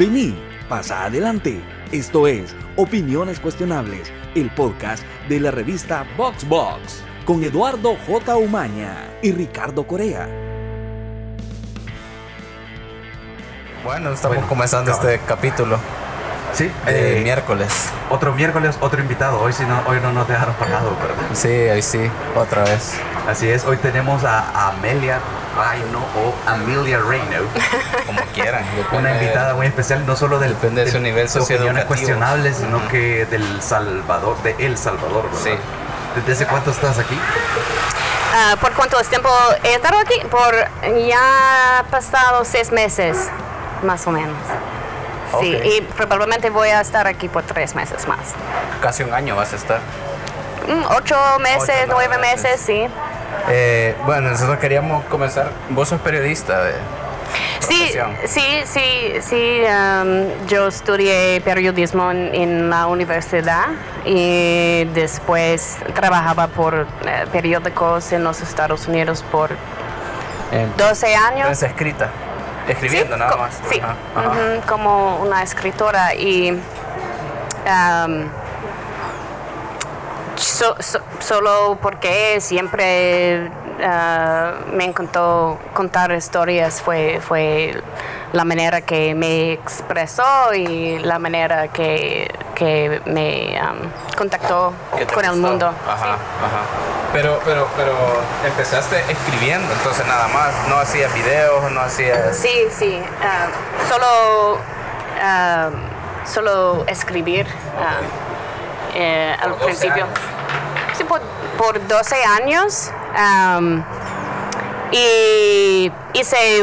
Vení, pasa adelante. Esto es Opiniones Cuestionables, el podcast de la revista VoxBox, Box, con Eduardo J. Umaña y Ricardo Corea. Bueno, estamos comenzando este capítulo. Sí, eh, miércoles. Otro miércoles, otro invitado. Hoy sí no, hoy no nos dejaron pagado, ¿verdad? Sí, hoy sí, otra vez. Así es, hoy tenemos a Amelia Reino o Amelia Reino. Como quieran. Una invitada muy especial, no solo del, depende de su nivel opiniones cuestionables, sino que del Salvador, de El Salvador, ¿verdad? Sí. ¿Desde hace cuánto estás aquí? Uh, ¿Por cuánto tiempo he estado aquí? Por ya pasado seis meses, más o menos. Sí, y probablemente voy a estar aquí por tres meses más. Casi un año vas a estar. Mm, ocho meses, nueve meses, sí. Eh, bueno, nosotros queríamos comenzar. Vos sos periodista de. Sí, sí, sí, sí. Um, yo estudié periodismo en, la universidad y después trabajaba por eh, periódicos en los Estados Unidos por 12 años. Prensa escrita. Escribiendo nada más. Sí, como una escritora y solo porque siempre ah, me encantó contar historias, fue, fue la manera que me expresó y la manera que, que me contactó con el mundo. Ajá, ajá. Pero, pero, pero empezaste escribiendo, entonces nada más, no hacías videos, no hacías... Sí, sí, ah, solo, ah, solo escribir eh, al principio. Sí, por, por, 12 años y hice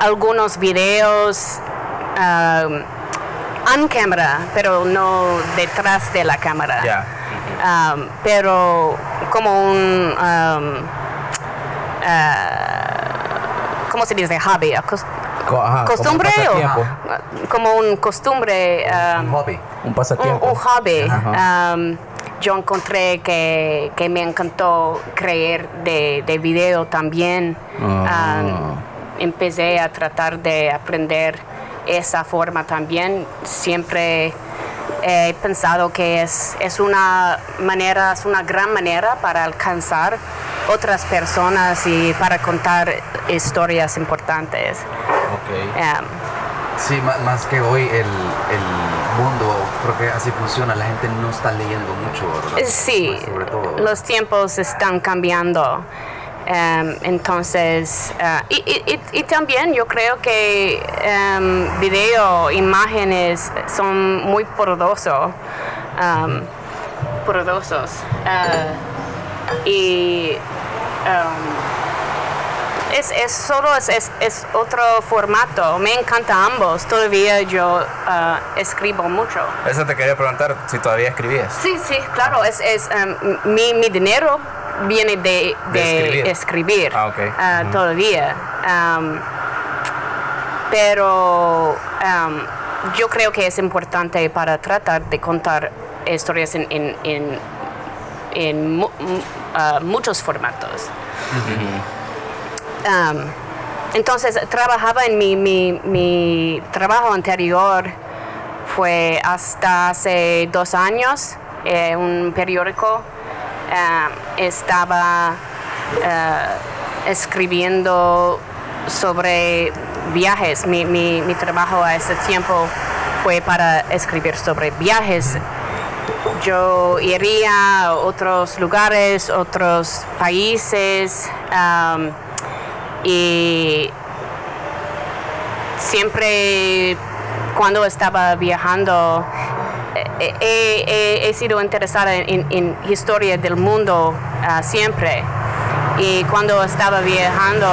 algunos videos en cámara, pero no detrás de la cámara. pero como un, um, uh, ¿cómo se dice? Hobby. Costumbre o como un costumbre. un um, hobby. Un pasatiempo. Un, hobby. Um, yo encontré que, que, me encantó creer de, de video también. Ah. empecé a tratar de aprender esa forma también. Siempre he pensado que es, es una manera, es una gran manera para alcanzar otras personas y para contar historias importantes. Sí, más que hoy el, el, mundo, creo que así funciona, la gente no está leyendo mucho, ¿verdad? Sí, los tiempos están cambiando. Entonces, eh, y, y, también yo creo que um, video, imágenes son muy poderosos. Um, poderosos. Uh, y es, es, solo es, es, otro formato. Me encanta ambos. Todavía yo uh, escribo mucho. Eso te quería preguntar si todavía escribías. Sí, sí, claro. Es, es mi, mi dinero viene de, escribir, ah, ah, todavía. pero yo creo que es importante para tratar de contar historias en, en, ah, muchos formatos. Entonces, trabajaba en mi, mi, trabajo anterior, fue hasta hace dos años, en un periódico eh, estaba eh, escribiendo sobre viajes. Mi, mi, trabajo a ese tiempo fue para escribir sobre viajes. Yo iría a otros lugares, otros países y siempre cuando estaba viajando he, sido interesada en, en, historia del mundo ah, siempre. Y cuando estaba viajando,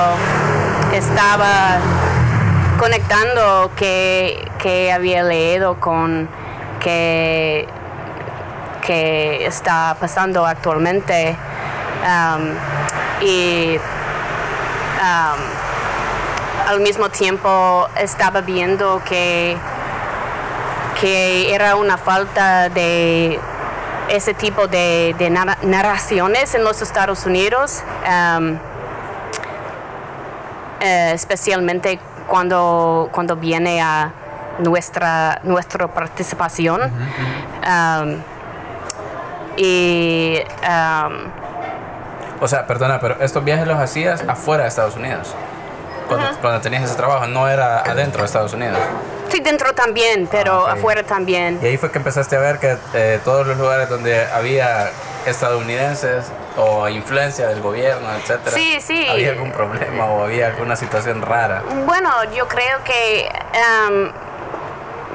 estaba conectando que, que había leído con que, que está pasando actualmente. Y um, al mismo tiempo estaba viendo que que era una falta de ese tipo de, narraciones en los Estados Unidos, um, eh, especialmente cuando, cuando viene a nuestra, nuestra participación. y o sea, perdona, pero estos viajes los hacías afuera de Estados Unidos. Cuando, tenías ese trabajo, no era adentro de Estados Unidos. Sí, dentro también, pero ah, afuera también. Y ahí fue que empezaste a ver que eh, todos los lugares donde había estadounidenses o influencia del gobierno, etcétera, sí, sí. había algún problema o había alguna situación rara. Bueno, yo creo que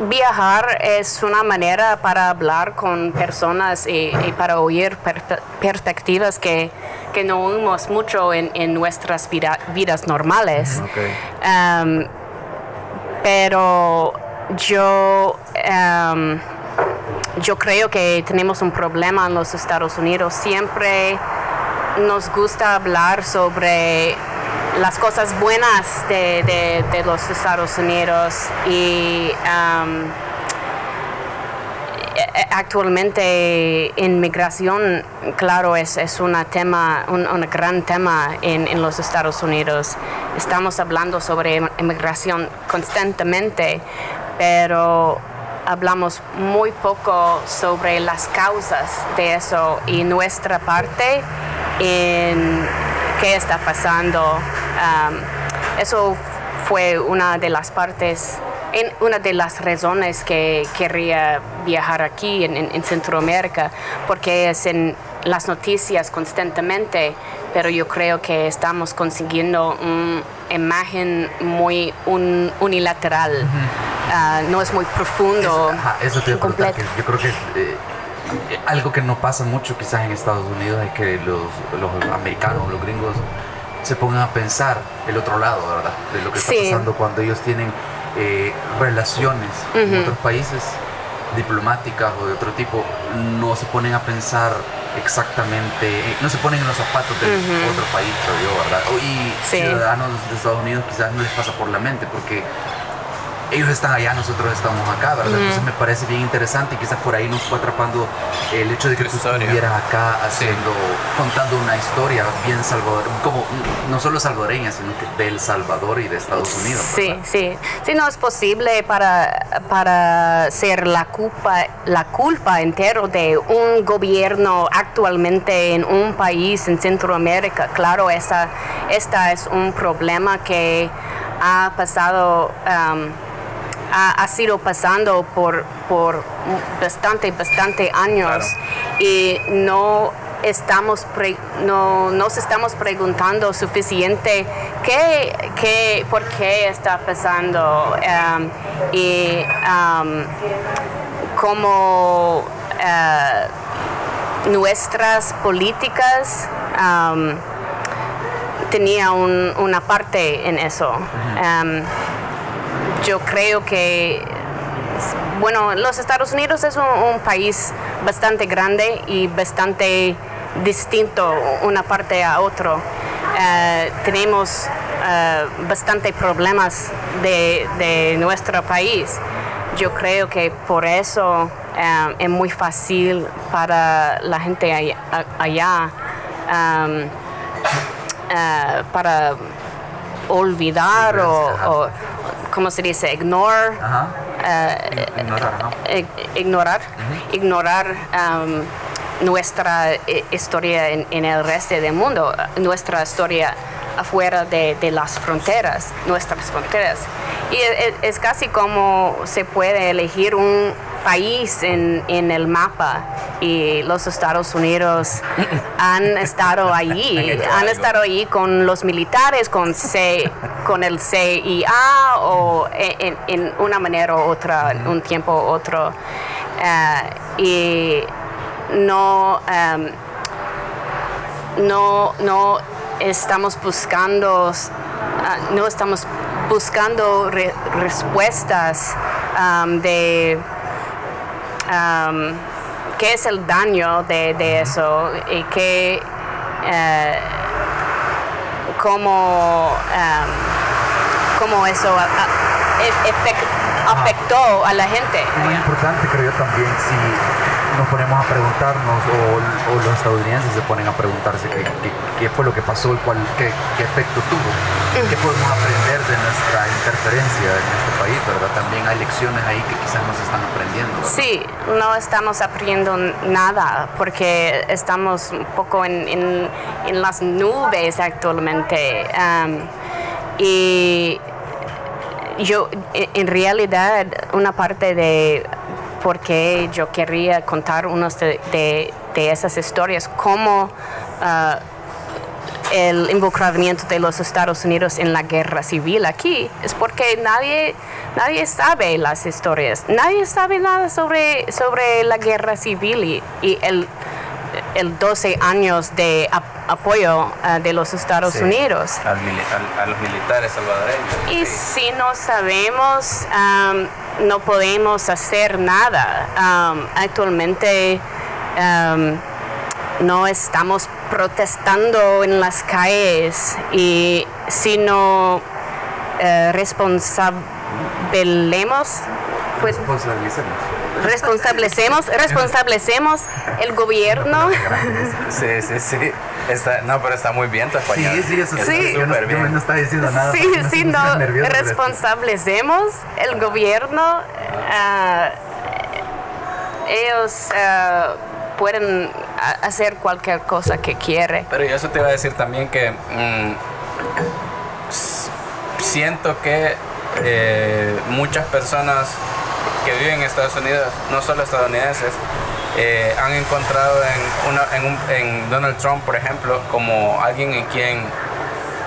viajar es una manera para hablar con personas y, para oír perspectivas que, que, no oímos mucho en, en nuestras vidas normales. Um, pero yo, um, yo creo que tenemos un problema en los Estados Unidos. Siempre nos gusta hablar sobre las cosas buenas de, los Estados Unidos y um, actualmente inmigración, claro, es, es una tema, un, gran tema en, en, los Estados Unidos. Estamos hablando sobre inmigración constantemente, pero hablamos muy poco sobre las causas de eso y nuestra parte en qué está pasando. eso fue una de las partes, en, una de las razones que quería viajar aquí en, Centroamérica, porque es en las noticias constantemente, pero yo creo que estamos consiguiendo una imagen muy unilateral. Ah, no es muy profundo. Eso, te completo. yo creo que eh, algo que no pasa mucho quizás en Estados Unidos es que los, los americanos, los gringos, se pongan a pensar el otro lado, ¿verdad? De lo que está pasando cuando ellos tienen eh, relaciones con otros países diplomáticas o de otro tipo, no se ponen a pensar exactamente, no se ponen en los zapatos de otro país, yo, ¿verdad? Y ciudadanos de Estados Unidos quizás no les pasa por la mente porque ellos están allá, nosotros estamos acá, ¿verdad? Entonces me parece bien interesante y quizás por ahí nos fue atrapando el hecho de que tú estuvieras acá haciendo, contando una historia bien salvadoreña, como no solo salvadoreña, sino que del Salvador y de Estados Unidos. Sí, sí, sí, no es posible para, para ser la culpa, la culpa entero de un gobierno actualmente en un país en Centroamérica. Claro, esa, esta es un problema que ha pasado um, ha, sido pasando por, por bastante, bastante años y no estamos no nos estamos preguntando suficiente qué, qué por qué está pasando um, y um, cómo uh, nuestras políticas um, tenía una parte en eso yo creo que, bueno, los Estados Unidos es un, país bastante grande y bastante distinto una parte a otro. Eh, tenemos uh, bastante problemas de, nuestro país. Yo creo que por eso eh, es muy fácil para la gente allá, um, para olvidar o ¿cómo se dice? Ignore, eh, ignorar, ignorar, um, nuestra eh, historia en, el resto del mundo, nuestra historia afuera de, las fronteras, nuestras fronteras. Y es, casi como se puede elegir un país en, el mapa y los Estados Unidos han estado allí, han estado allí con los militares, con, C, con el CIA o en, una manera u otra, un tiempo u otro. Eh, y no, em, no, no estamos buscando, ah, no estamos buscando respuestas um, de um, qué es el daño de, eso y qué, uh, cómo, um, cómo eso afectó a la gente. Muy importante, creo yo también, si nos ponemos a preguntarnos o, los estadounidenses se ponen a preguntarse qué, qué, fue lo que pasó y cuál, qué, efecto tuvo, qué podemos aprender de nuestra interferencia en este país, ¿verdad? También hay lecciones ahí que quizás nos están aprendiendo. Sí, no estamos aprendiendo nada porque estamos un poco en, en, en las nubes actualmente. y yo, en realidad, una parte de por qué yo quería contar unas de, de, esas historias, como ah, el involucramiento de los Estados Unidos en la guerra civil aquí, es porque nadie, nadie sabe las historias, nadie sabe nada sobre, sobre la guerra civil y, y el el 12 años de apoyo eh, de los Estados Unidos. a los militares salvadoreños. Y si no sabemos, no podemos hacer nada. actualmente no estamos protestando en las calles y si no responsabilemos, pues, responsablecemos, responsablecemos el gobierno. Sí, sí, sí. Está, no, pero está muy bien tu español. Sí, sí, eso sí. Yo, no, bien. no estaba diciendo nada. Sí, sí, no. Responsablecemos el gobierno. Uh, ellos uh, pueden hacer cualquier cosa que quiere. Pero yo eso te iba a decir también que mm, siento que eh, muchas personas que viven en Estados Unidos, no solo estadounidenses, eh, han encontrado en, una, en, un, en Donald Trump, por ejemplo, como alguien en quien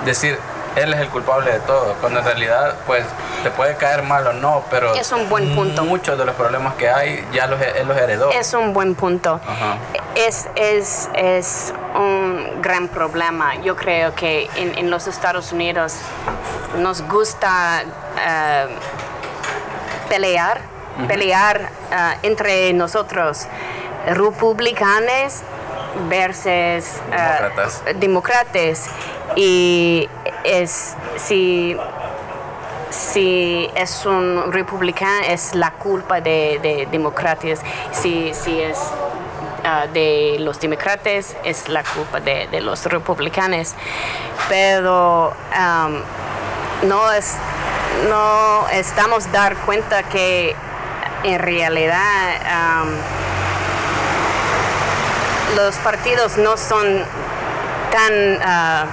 decir, él es el culpable de todo, cuando en realidad, pues, te puede caer mal o no, pero es un buen punto. Muchos de los problemas que hay ya los, él los heredó. Es un buen punto. Es, es, es, un gran problema. Yo creo que en, en los Estados Unidos nos gusta eh, pelear pelear ah, entre nosotros, republicanos versus uh, demócratas. Y es si si es un republicano es la culpa de, de demócratas, si, si es ah, de los demócratas es la culpa de, de los republicanos. Pero no es no estamos dar cuenta que en realidad los partidos no son tan ah,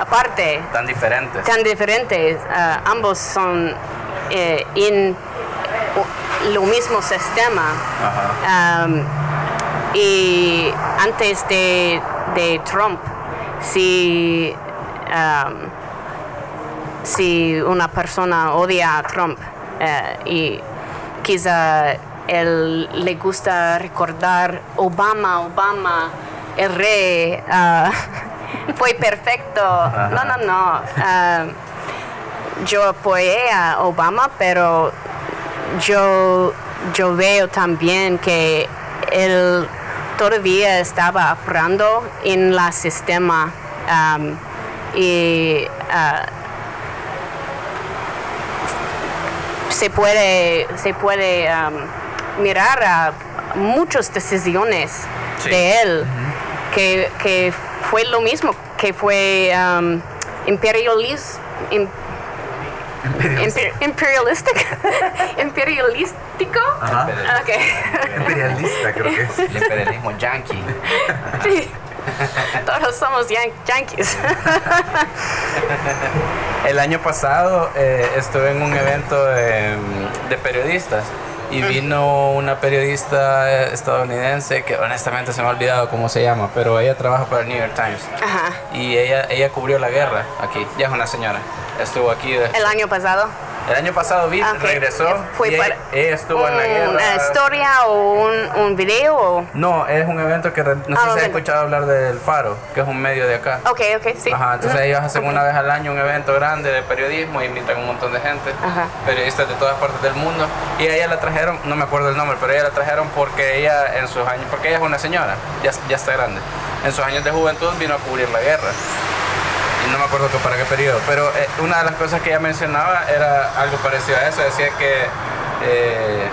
aparte. Tan diferentes. Tan diferentes. Ah, ambos son eh, en lo mismo sistema. y antes de, de Trump, si, si una persona odia a Trump eh, y quizá él le gusta recordar Obama, Obama, el rey, ah, fue perfecto. No, no, no. Ah, yo apoyé a Obama, pero yo, yo veo también que él todavía estaba aprendo en el sistema y uh, se puede, se puede um, mirar a muchas decisiones de él, que, que, fue lo mismo, que fue um, imperialista, imperialístico, imperialístico. Imperialista creo que es. El imperialismo yankee. sí. Todos somos yankees. El año pasado eh, estuve en un evento de, periodistas y vino una periodista estadounidense que honestamente se me ha olvidado cómo se llama, pero ella trabaja para el New York Times. Y ella, ella cubrió la guerra aquí, ya es una señora. Estuvo aquí. ¿El año pasado? El año pasado vi, regresó. Fue y ella, estuvo en la guerra. ¿Una historia o un, un video? No, es un evento que no sé ah, si has escuchado hablar del Faro, que es un medio de acá. Ok, ok, sí. Ajá, entonces ellos hacen una vez al año un evento grande de periodismo y invitan un montón de gente, periodistas de todas partes del mundo. Y a ella la trajeron, no me acuerdo el nombre, pero ella la trajeron porque ella en sus años, porque ella es una señora, ya, ya está grande. En sus años de juventud vino a cubrir la guerra no me acuerdo que para qué periodo, pero eh, una de las cosas que ella mencionaba era algo parecido a eso, decía que eh,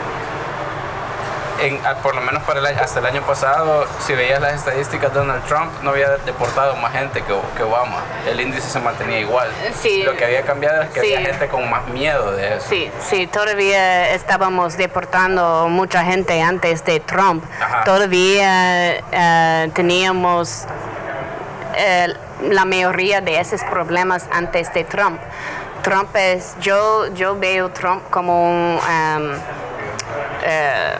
por lo menos para hasta el año pasado, si veías las estadísticas, Donald Trump no había deportado más gente que, que Obama. El índice se mantenía igual. Sí, lo que había cambiado es que había gente con más miedo de eso. Sí, sí, todavía estábamos deportando mucha gente antes de Trump. Todavía eh, teníamos la mayoría de esos problemas antes de Trump. Trump es, yo, yo veo Trump como un... Um, eh,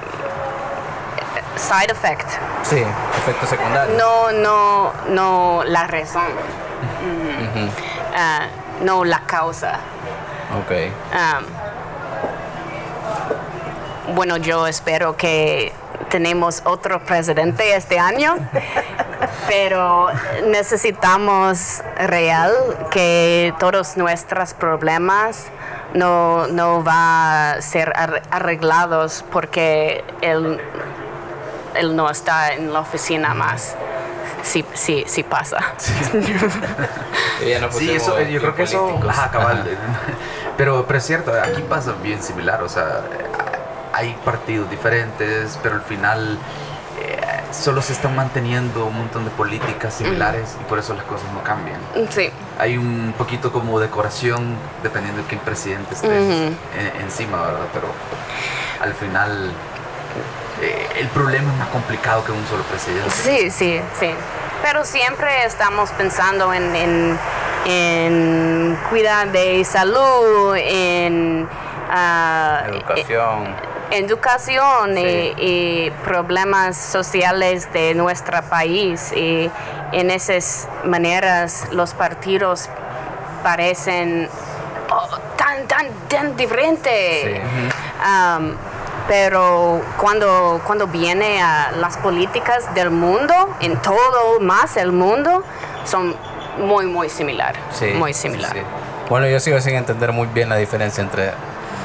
side effect. Sí, efecto secundario. No, no, no la razón. Ah, no la causa. Ok. Um, bueno, yo espero que tenemos otro presidente este año, pero necesitamos real que todos nuestros problemas no, no va a ser arreglados porque él él no está en la oficina más. Sí, sí, sí pasa. Sí, eso, yo creo que eso, ajá, cabal. Pero, pero es cierto, aquí pasa bien similar, o sea, hay partidos diferentes, pero al final solo se están manteniendo un montón de políticas similares y por eso las cosas no cambian. Sí. Hay un poquito como decoración dependiendo de quién presidente esté encima, ¿verdad? Pero al final eh, el problema es más complicado que un solo presidente. Sí, sí, sí. Pero siempre estamos pensando en, en, cuidar de salud, en ah, educación. educación y, problemas sociales de nuestro país. Y en esas maneras los partidos parecen oh, tan, tan, tan diferentes. Sí pero cuando, cuando viene a las políticas del mundo, en todo más el mundo, son muy, muy similar. muy similar. Bueno, yo sigo sin entender muy bien la diferencia entre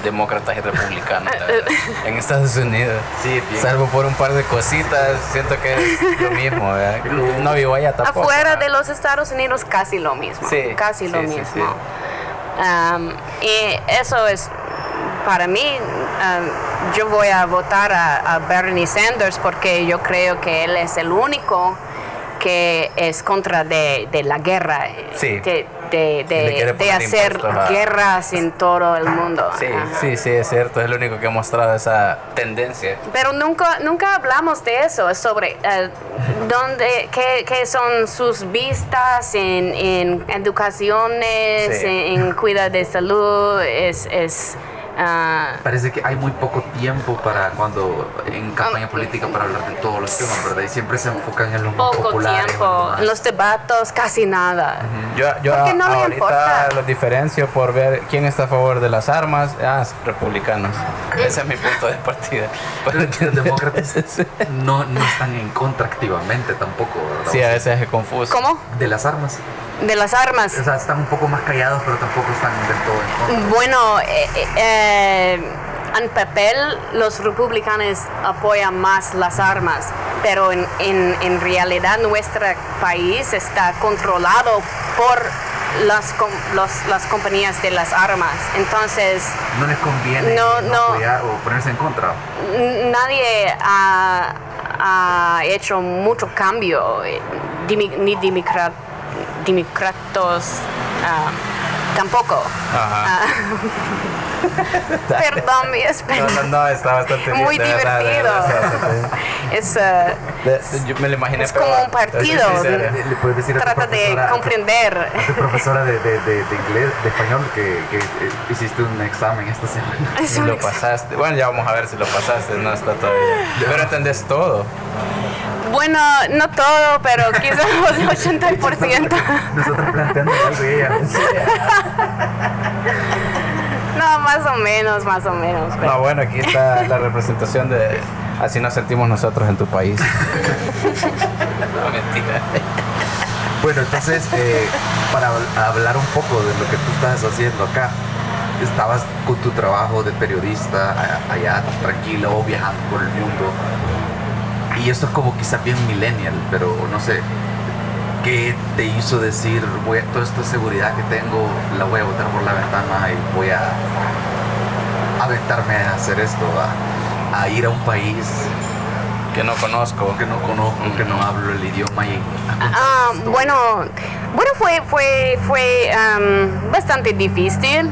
demócratas y republicanos en Estados Unidos. Sí, Salvo por un par de cositas, siento que es lo mismo. No vivo allá tampoco. Afuera de los Estados Unidos casi lo mismo. Sí, casi lo mismo. y eso es para mí, um, yo voy a votar a, Bernie Sanders porque yo creo que él es el único que es contra de, la guerra. Sí de, hacer guerras en todo el mundo. Sí, sí, sí, es cierto, es lo único que ha mostrado esa tendencia. Pero nunca, nunca hablamos de eso, sobre uh, dónde, qué, son sus vistas en, en educaciones, en, en cuidado de salud, es... es Ah. Parece que hay muy poco tiempo para cuando en campaña política para hablar de todos los temas, ¿verdad? Y siempre se enfocan en los poco más populares. tiempo, en los debates casi nada. Yo, yo ahorita lo diferencio por ver quién está a favor de las armas. Ah, republicanos. Ese es mi punto de partida. los demócratas no, no están en contra activamente tampoco, ¿verdad? Sí, a veces es confuso. ¿Cómo? De las armas de las armas. O sea, están un poco más callados, pero tampoco están del todo en contra. Bueno, eh, eh, eh, en papel los republicanos apoyan más las armas, pero en, en, en realidad nuestro país está controlado por las, las compañías de las armas. Entonces... No les conviene no, apoyar o ponerse en contra. Nadie ha, ha hecho mucho cambio, ni democracia demócratas ah, tampoco. Ah, perdón, mi español. No, no, está bastante bien. Muy divertido. es, yo me lo imaginé. Es como un partido. Le, puedes decir Trata de comprender. A tu, profesora de, de, de, inglés, de español, que, que, eh, hiciste un examen esta semana. Y lo pasaste. Bueno, ya vamos a ver si lo pasaste. No está todavía. Pero entendés todo. Bueno, no todo, pero quizás el 80%. Nosotros planteando algo y ella. No, más o menos, más o menos. No, bueno, aquí está la representación de así nos sentimos nosotros en tu país. no, mentira. Bueno, entonces, eh, para hablar un poco de lo que tú estás haciendo acá, estabas con tu trabajo de periodista allá tranquilo, viajando por el mundo y esto es como quizá bien millennial, pero no sé. ¿Qué te hizo decir, voy, toda esta seguridad que tengo la voy a botar por la ventana y voy a aventarme a hacer esto, a, ir a un país que no conozco, que no conozco, que no hablo el idioma y ah, bueno, bueno fue fue fue bastante difícil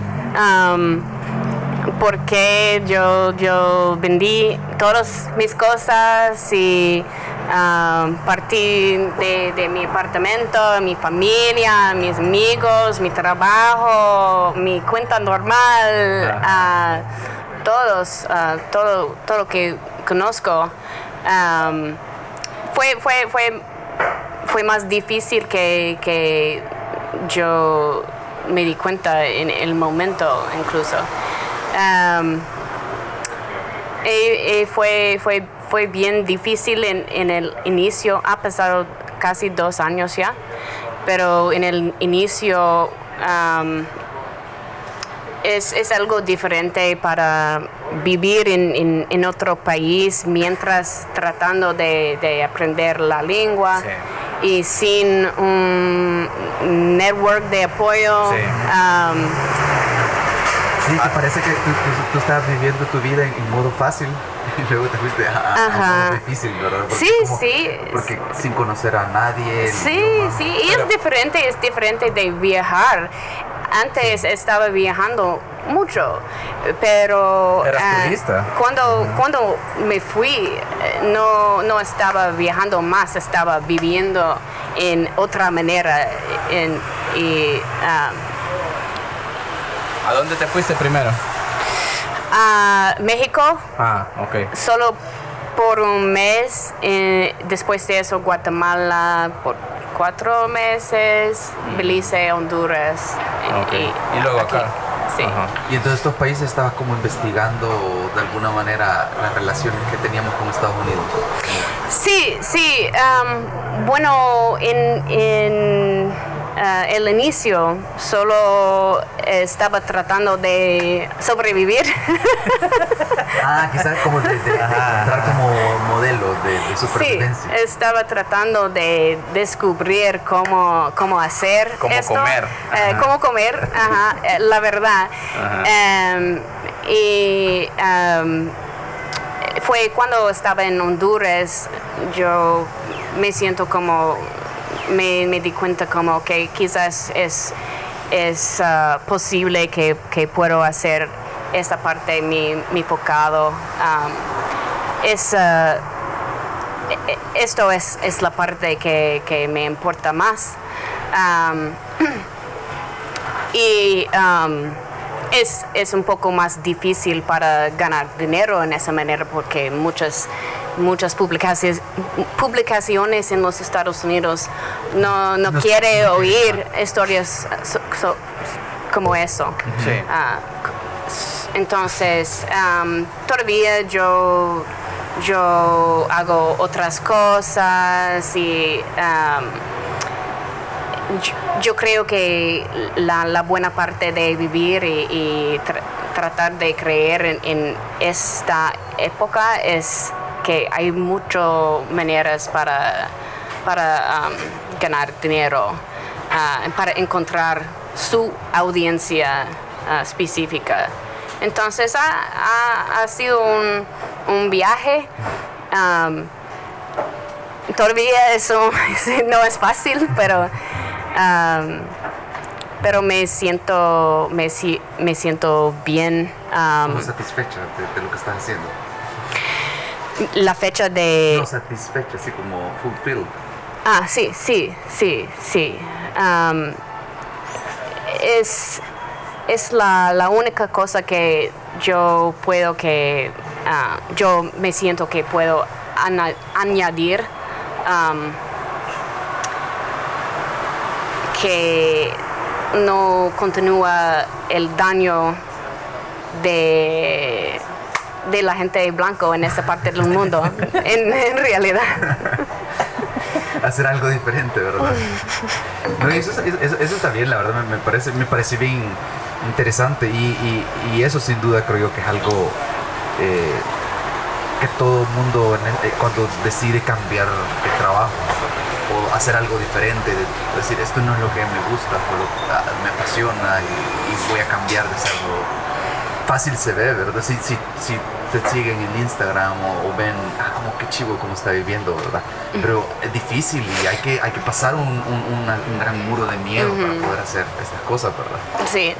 porque yo yo vendí todas mis cosas y partí de, mi apartamento, mi familia, mis amigos, mi trabajo, mi cuenta normal, todos, todo, todo lo que conozco. fue, fue, fue, fue más difícil que, que yo me di cuenta en el momento incluso. Y, fue, fue fue bien difícil en, el inicio, ha pasado casi dos años ya, pero en el inicio es, algo diferente para vivir en, otro país mientras tratando de, aprender la lengua. y sin un network de apoyo. Sí, te parece que tú, estabas viviendo tu vida en, modo fácil y luego te fuiste a, modo difícil, ¿verdad? sí, sí. Porque sin conocer a nadie. Sí, sí, y es diferente, es diferente de viajar. Antes estaba viajando mucho, pero ¿Eras ah, cuando, cuando me fui no, no estaba viajando más, estaba viviendo en otra manera en, y ah, ¿A dónde te fuiste primero? A México. Ah, ok. Solo por un mes. Eh, después de eso, Guatemala por cuatro meses. Mm. Belice, Honduras. Y, luego acá. Sí. Y entonces estos países estabas como investigando de alguna manera las relaciones que teníamos con Estados Unidos. Sí, sí. bueno, en uh, el inicio solo estaba tratando de sobrevivir. ah, quizás como de, como modelo de, supervivencia. Sí, estaba tratando de descubrir cómo, cómo hacer cómo comer. Eh, cómo comer, ajá, eh, la verdad. Um, y um, fue cuando estaba en Honduras, yo me siento como me, di cuenta como que quizás es, es uh, posible que, que, puedo hacer esta parte de mi, mi focado. Es, uh, e, e, esto es, es, la parte que, me importa más. Y es, es, un poco más difícil para ganar dinero en esa manera porque muchas muchas publicaciones, publicaciones en los Estados Unidos. No, no, quiere oír historias como eso. Ah, entonces, todavía yo, yo hago otras cosas y yo, creo que la, buena parte de vivir y, tratar de creer en, en esta época es que hay muchas maneras para, para um, ganar dinero, uh, para encontrar su audiencia uh, específica. Entonces ha, sido un, viaje. Um, todavía eso no es fácil, pero, um, pero me siento, me, me siento bien. satisfecha de lo que estás haciendo? La fecha de... No satisfecha, así como fulfilled. Ah, sí, sí, sí, sí. es es la, la, única cosa que yo puedo que, ah, yo me siento que puedo añadir que no continúa el daño de de la gente blanco en esta parte del mundo, en, realidad. Hacer algo diferente, ¿verdad? eso, está bien, la verdad, me, parece, me parece bien interesante y, y, eso sin duda creo yo que es algo eh, que todo mundo eh, cuando decide cambiar de trabajo o hacer algo diferente, decir esto no es lo que me gusta ah, me apasiona y, voy a cambiar de serlo. Fácil se ve, ¿verdad? Si, si, si te siguen en Instagram o, ven, ah, como que chivo como está viviendo, ¿verdad? Pero es difícil y hay que, hay que pasar un, un, gran muro de miedo para poder hacer estas cosas, ¿verdad? Sí,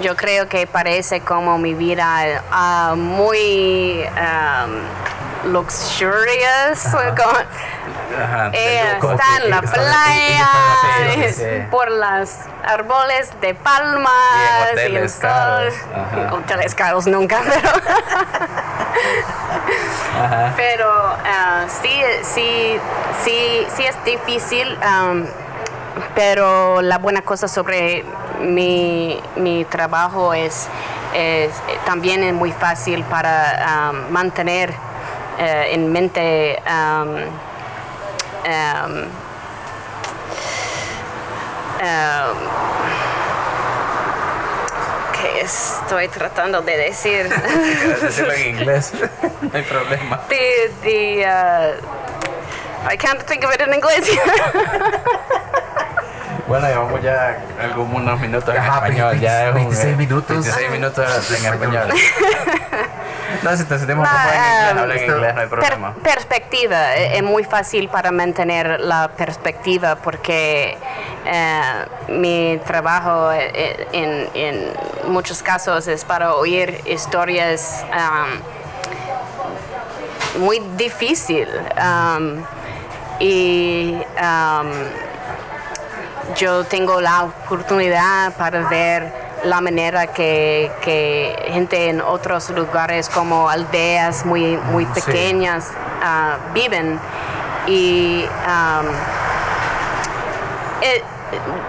yo creo que parece como mi vida uh, muy um, luxurious, ella está en la playa, por los árboles de palmas y, el sol. Hoteles caros nunca, pero. pero ah, sí, sí, sí, sí es difícil. pero la buena cosa sobre mi, mi trabajo es, es, también es muy fácil para mantener eh, en mente um, um, que estoy tratando de decir. decirlo en inglés, no hay problema. The, the, uh, I can't think of it in inglés. Bueno, llevamos ya algunos minutos en español. Ya 26 minutos. 26 minutos en español. No, si te sentimos como en inglés, en inglés, no hay problema. perspectiva, eh, es muy fácil para mantener la perspectiva porque eh, mi trabajo eh, en, en, muchos casos es para oír historias um, muy difíciles um, y um, yo tengo la oportunidad para ver la manera que, gente en otros lugares como aldeas muy, muy pequeñas ah, viven. Y eh,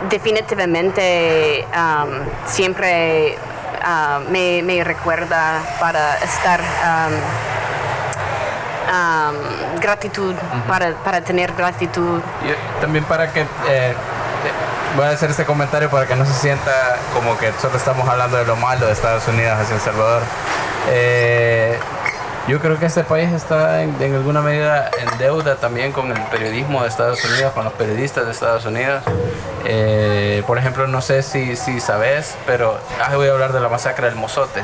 definitivamente siempre ah, me, recuerda para estar gratitud, para, tener gratitud. también para que eh, voy a hacer este comentario para que no se sienta como que solo estamos hablando de lo malo de Estados Unidos hacia El Salvador. Eh, yo creo que este país está en, alguna medida en deuda también con el periodismo de Estados Unidos, con los periodistas de Estados Unidos. Eh, por ejemplo, no sé si, si sabes, pero ah, voy a hablar de la masacre del Mozote.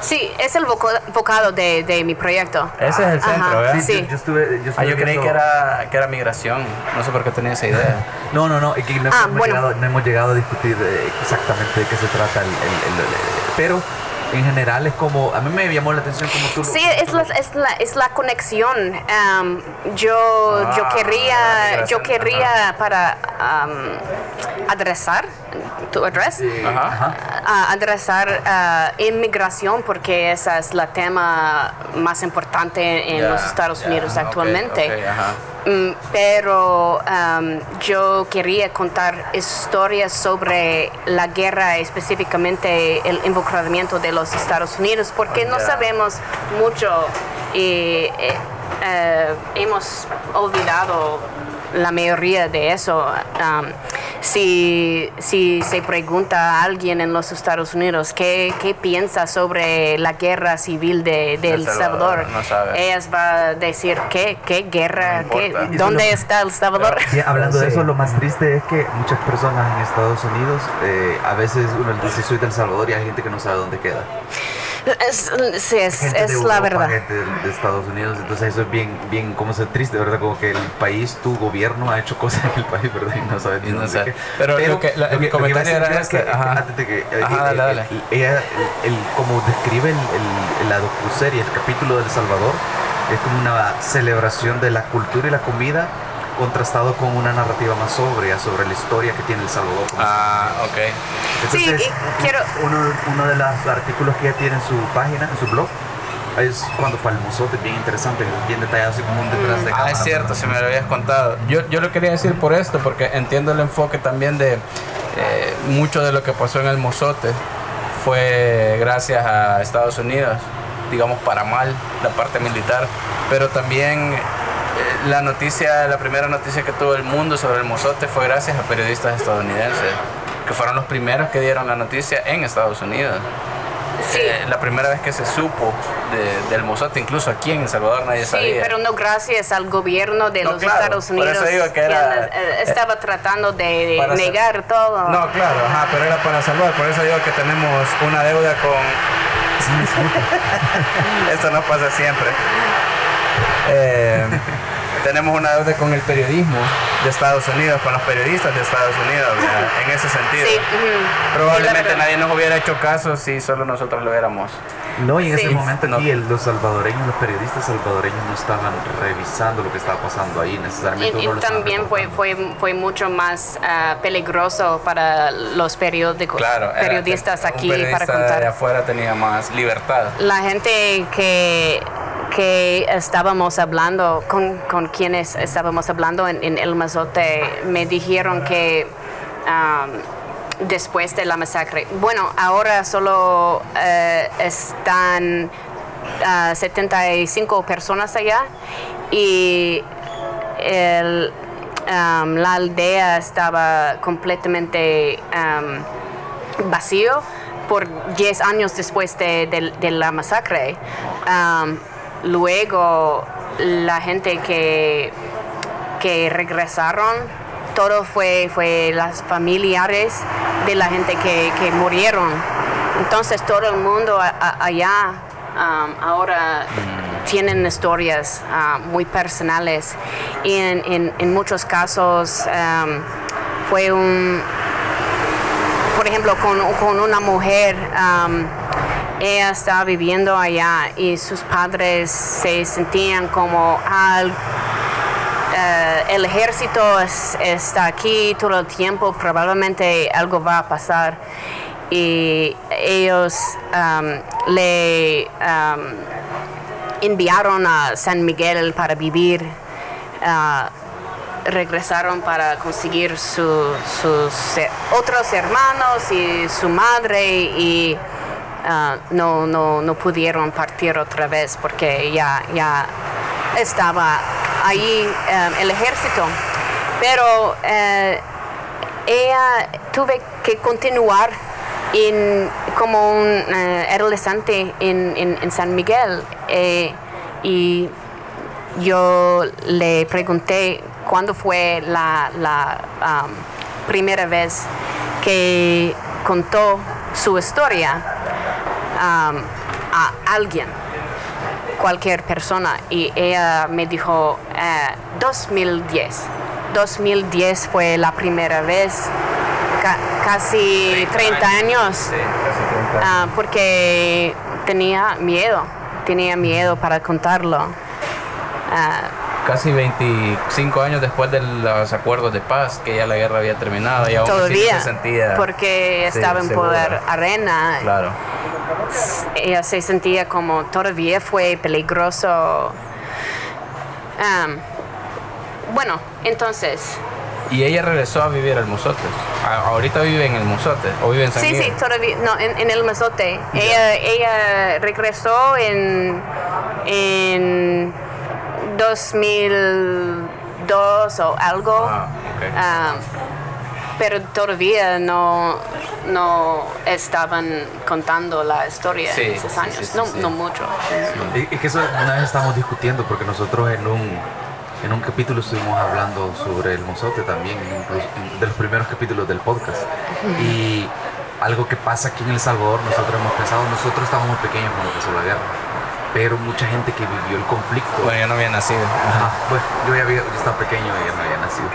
Sí, es el bocado de, de, mi proyecto. Ese es el centro, ¿verdad? Sí, Yo, estuve, yo, ah, yo creí que era, que era migración. No sé por qué tenía esa idea. no, no, no. no, ah, hemos llegado, no, hemos llegado, a discutir exactamente de qué se trata el, pero en general es como, a mí me llamó la atención como tú Sí, es, la, es, la, es la conexión. Um, yo, yo ah, quería, yo quería para um, adresar, tu address, adresar uh, inmigración porque esa es la tema más importante en los Estados Unidos actualmente. Mm, pero um, yo quería contar historias sobre la guerra, específicamente el involucramiento de los Estados Unidos, porque no sabemos mucho y eh, eh, hemos olvidado la mayoría de eso. Um, si, si se pregunta a alguien en los Estados Unidos qué, qué piensa sobre la guerra civil de, El Salvador, ellas va a decir qué, qué guerra, qué, dónde está El Salvador. hablando de eso, lo más triste es que muchas personas en Estados Unidos, eh, a veces uno dice soy del Salvador y hay gente que no sabe dónde queda. Es, sí, es, es la verdad. Gente de, Estados Unidos, entonces eso es bien, bien, como se triste, ¿verdad? Como que el país, tu gobierno ha hecho cosas en el país, ¿verdad? Y no sabes ni no sé. Pero, Pero que, la, mi comentario era este. Ajá. que, ajá, dale, dale. Ella, el, como describe el, el, la docuserie, el capítulo del Salvador, es como una celebración de la cultura y la comida contrastado con una narrativa más sobria sobre la historia que tiene El Salvador. Ah, ok. sí, quiero... Uno, uno, de los artículos que ella tiene en su página, en su blog, es cuando fue el mozote, bien interesante, bien detallado, así como un detrás de cámara. Ah, es cierto, si me lo habías contado. Yo, yo lo quería decir por esto, porque entiendo el enfoque también de eh, mucho de lo que pasó en el mozote fue gracias a Estados Unidos, digamos para mal, la parte militar, pero también la noticia, la primera noticia que tuvo el mundo sobre el mozote fue gracias a periodistas estadounidenses, que fueron los primeros que dieron la noticia en Estados Unidos. eh, la primera vez que se supo del mozote, incluso aquí en El Salvador nadie sabía. Sí, pero no gracias al gobierno de los Estados Unidos. que era, eh, estaba tratando de negar todo. No, claro, ajá, pero era para salvar. Por eso digo que tenemos una deuda con... Esto no pasa siempre. Eh, tenemos una deuda con el periodismo de Estados Unidos, con los periodistas de Estados Unidos, en ese sentido. Probablemente nadie nos hubiera hecho caso si solo nosotros lo hubiéramos. No, y en ese momento aquí los salvadoreños, los periodistas salvadoreños no estaban revisando lo que estaba pasando ahí necesariamente. Y, también fue, fue, fue mucho más ah, peligroso para los periódicos, claro, periodistas aquí para contar. de afuera tenía más libertad. La gente que que estábamos hablando, con, con quienes estábamos hablando en, el Mazote, me dijeron que um, después de la masacre, bueno, ahora solo eh, están 75 uh, personas allá y um, la aldea estaba completamente um, vacío por 10 años después de, la masacre. Luego, la gente que, que regresaron, todo fue, fue las familiares de la gente que, murieron. Entonces todo el mundo allá um, ahora tienen historias uh, muy personales y en, muchos casos um, fue un, por ejemplo, con, una mujer, um, ella estaba viviendo allá y sus padres se sentían como eh, el ejército está aquí todo el tiempo, probablemente algo va a pasar. Y ellos um, le um, enviaron a San Miguel para vivir. Uh, regresaron para conseguir sus otros hermanos y su madre y Ah, no, no, no pudieron partir otra vez porque ya, ya estaba ahí eh, el ejército. Pero eh, ella tuve que continuar como un eh, adolescente en, en, San Miguel y yo le pregunté cuándo fue la, la primera vez que contó su historia a alguien, cualquier persona. Y ella me dijo, 2010. Eh, 2010 fue la primera vez, casi 30 años, ah, porque tenía miedo, tenía miedo para contarlo. Ah, casi 25 años después de los acuerdos de paz, que ya la guerra había terminado y aún todavía, se sentía porque estaba en poder arena. Claro ella se sentía como todavía fue peligroso. bueno, entonces... ¿Y ella regresó a vivir al Musote? ¿Ahorita vive en el Musote o vive en San Sí, sí, todavía, no, en, el Musote. Ella, ella regresó en, en 2002 o algo. Ah, pero todavía no, no estaban contando la historia en esos años, no, no, mucho. Y, que eso una vez estamos discutiendo, porque nosotros en un, en un capítulo estuvimos hablando sobre el mozote también, de los primeros capítulos del podcast. Y algo que pasa aquí en El Salvador, nosotros hemos pensado, nosotros estábamos muy pequeños cuando empezó la guerra, pero mucha gente que vivió el conflicto. Bueno, yo no había nacido. Ajá, pues yo ya había, yo estaba pequeño y ya no había nacido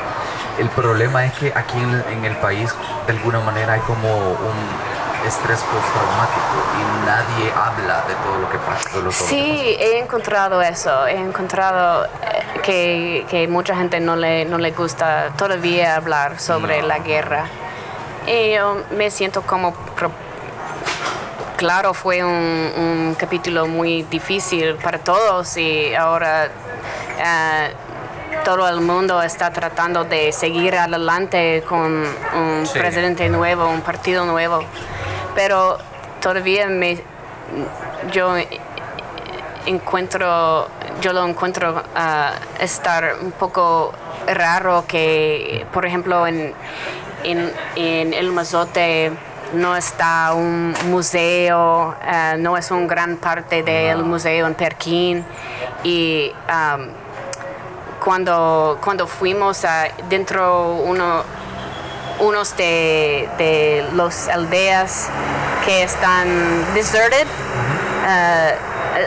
el problema es que aquí en, el país de alguna manera hay como un estrés postraumático y nadie habla de todo lo que pasa. sí, he encontrado eso, he encontrado eh, que, mucha gente no le, no le gusta todavía hablar sobre la guerra. Y yo me siento como... Claro, fue un, capítulo muy difícil para todos y ahora... Eh, todo el mundo está tratando de seguir adelante con un presidente nuevo, un partido nuevo, pero todavía me, yo encuentro, yo lo encuentro a estar un poco raro que, por ejemplo, en, en, el Mazote no está un museo, eh, no es una gran parte del museo en Perkin. Y um, cuando, cuando fuimos a, dentro uno, unos de, de los aldeas que están deserted, eh,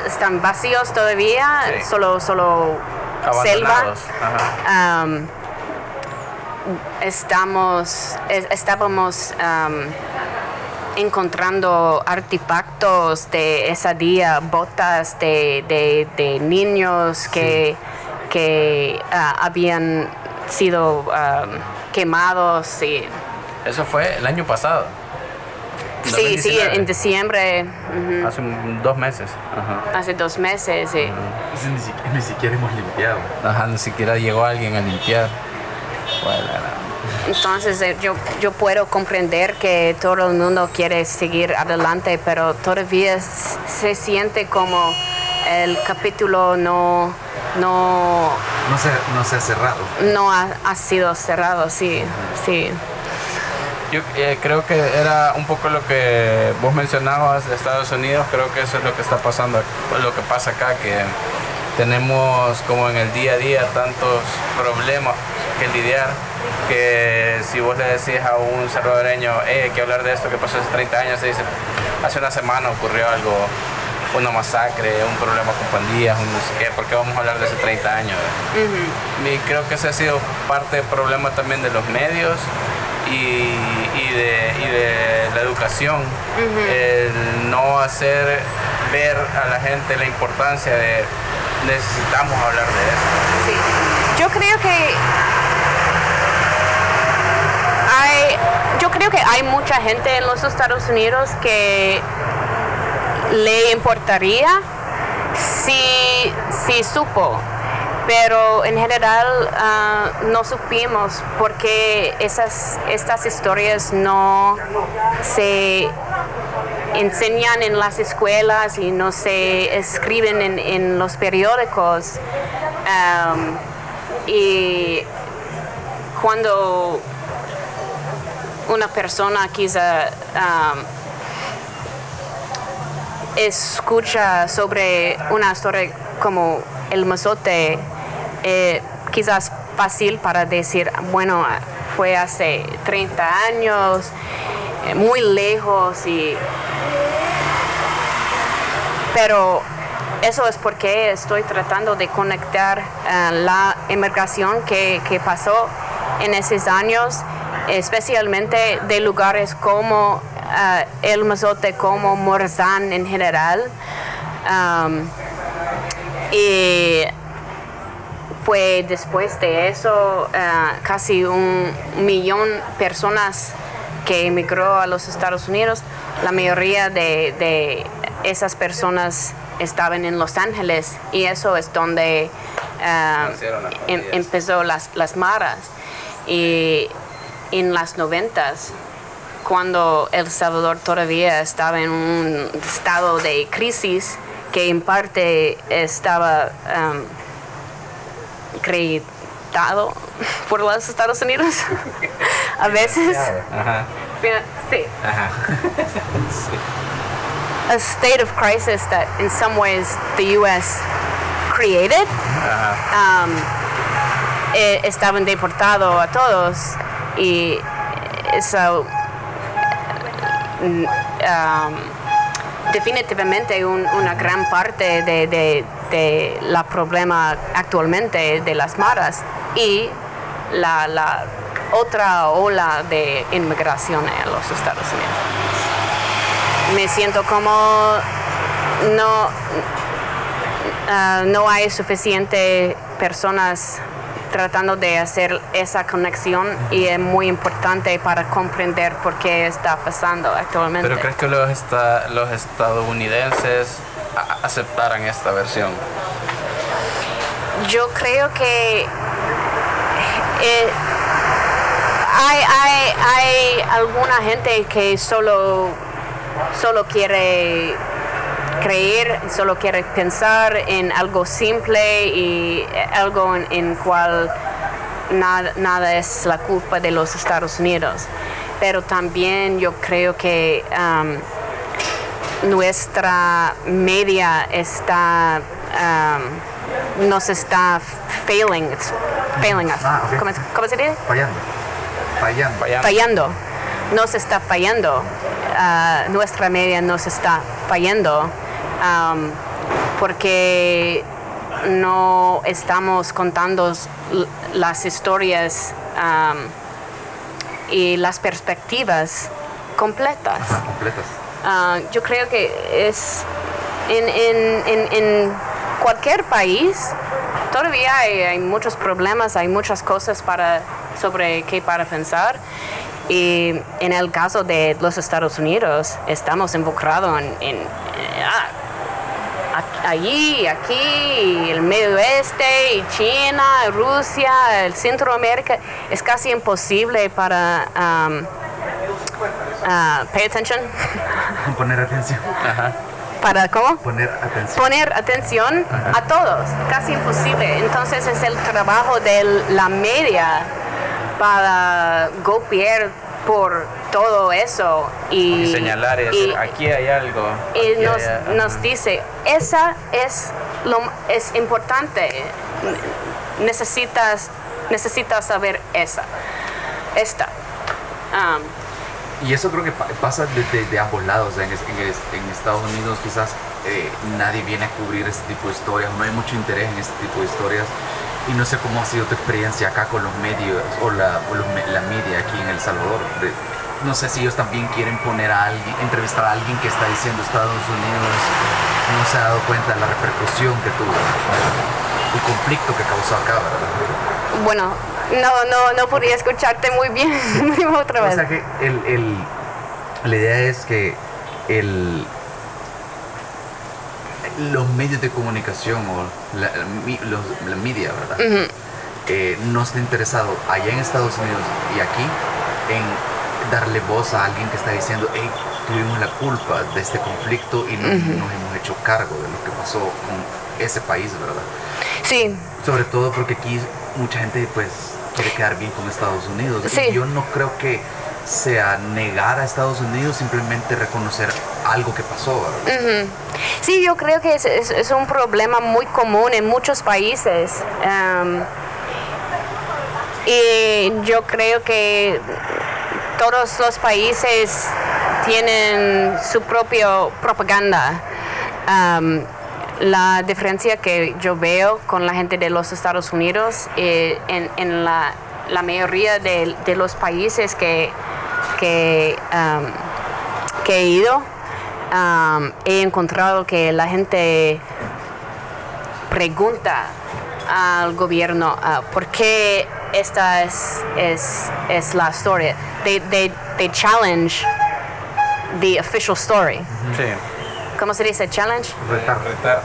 están vacíos todavía, Sí. solo, solo selva. Ajá. Um, estamos, es- estábamos um, encontrando artefactos de ese día, botas de, de- de niños que, que ah, habían sido um, quemados. Y, Eso fue el año pasado. sí, sí, 2019. en diciembre, Hace dos meses. Ajá. hace dos meses. sí. Ni, siquiera, ni siquiera hemos limpiado. Ajá, ni siquiera llegó alguien a limpiar. Bueno, Entonces eh, yo, yo puedo comprender que todo el mundo quiere seguir adelante, pero todavía se siente como el capítulo no, no, No se, no se ha cerrado. no ha, ha sido cerrado, sí, sí. Yo eh, creo que era un poco lo que vos mencionabas de Estados Unidos, creo que eso es lo que está pasando, lo que pasa acá, que tenemos como en el día a día tantos problemas que lidiar, que si vos le decís a un salvadoreño, "Eh, hay que hablar de esto que pasó hace 30 años, se dice, hace una semana ocurrió algo, una masacre, un problema con pandillas, un no sé qué, ¿por qué vamos a hablar de hace 30 años? Y creo que ese ha sido parte del problema también de los medios y, y de, y de la educación. El no hacer ver a la gente la importancia de necesitamos hablar de esto. Sí. Yo creo que hay, yo creo que hay mucha gente en los Estados Unidos que le importaría si, si supo, pero en general ah, no supimos porque esas, estas historias no se enseñan en las escuelas y no se escriben en, los periódicos. Y cuando una persona quizá escucha sobre una historia como el mazote, eh, quizás fácil para decir, bueno, fue hace 30 años, eh, muy lejos y pero eso es porque estoy tratando de conectar eh, la inmigración que, que pasó en esos años, especialmente de lugares como eh, El Mazote, como Morazán en general. Um, y fue después de eso eh, casi un millón de personas que emigró a los Estados Unidos. La mayoría de, de esas personas estaban en Los Ángeles y eso es donde eh, em- empezó las, las maras. Y en las noventas, cuando El Salvador todavía estaba en un estado de crisis que en parte estaba um, acreditado por los Estados Unidos a veces. Ajá, Sí. ajá. A state of crisis that in some ways the U.S. created. Um, eh, estaban deportados a todos y eso um, definitivamente un- una gran parte de, la problema actualmente de las maras y la, otra ola de inmigración a los Estados Unidos. Me siento como no, ah, no hay suficiente personas tratando de hacer esa conexión y es muy importante para comprender por qué está pasando actualmente. Pero crees que los, esta- los estadounidenses aceptaran esta versión? Yo creo que eh, hay, hay, hay alguna gente que solo, solo quiere creer, solo quiere pensar en algo simple y algo en, en cual nada, nada es la culpa de los Estados Unidos. pero también yo creo que um, nuestra media está um, nos está failing, it's failing us. Ah. ¿Cómo, cómo se dice? Fallando. Fallando. Fallando. Fallando. Nos está fallando. Ah, nuestra media nos está fallando um, porque no estamos contando las historias um, y las perspectivas completas. Completas. Ah, yo creo que es en, en- en- en cualquier país todavía hay, hay muchos problemas, hay muchas cosas para sobre qué para pensar. Y en el caso de los Estados Unidos estamos involucrados en, en- allí, aquí, el Medio Oeste, y China, Rusia, el Centroamérica, es casi imposible para um, ah, pay attention, Poner atención. Ajá. para cómo Poner atención. poner atención a todos, casi imposible. Entonces es el trabajo de la media para golpear por todo eso y, Y señalar y decir, y- aquí hay algo. y nos, hay- nos dice, esa es lo es importante. Necesitas necesitas saber esa. Esta. Um, Y eso creo que pa- pasa de, de- de ambos lados. En, en en Estados Unidos quizás eh, nadie viene a cubrir este tipo de historias, no hay mucho interés en este tipo de historias. Y no sé cómo ha sido tu experiencia acá con los medios o la, o los la media aquí en El Salvador. De- no sé si ellos también quieren poner a alguien, entrevistar a alguien que está diciendo Estados Unidos no se ha dado cuenta de la repercusión que tuvo, el conflicto que causó acá, ¿verdad? bueno, no, no, no podía escucharte muy bien. Otra O vez. sea que el, el- la idea es que el, los medios de comunicación o la, los- la media, ¿verdad? Eh, no está interesado allá en Estados Unidos y aquí en darle voz a alguien que está diciendo, hey, tuvimos la culpa de este conflicto y no nos hemos hecho cargo de lo que pasó con ese país, ¿verdad? Sí, Sobre todo porque aquí mucha gente pues quiere quedar bien con Estados Unidos. Sí. Y yo no creo que sea negar a Estados Unidos, simplemente reconocer algo que pasó. Sí, yo creo que es, es- un problema muy común en muchos países. Y yo creo que todos los países tienen su propia propaganda. Am, la diferencia que yo veo con la gente de los Estados Unidos eh, en, en la, la mayoría de, de los países que, que, am, que he ido, um, he encontrado que la gente pregunta al gobierno ah, por qué esta es, es, es la historia. They, they, they challenge the official story. Sí. ¿Cómo se dice? Challenge. Retar. Retar.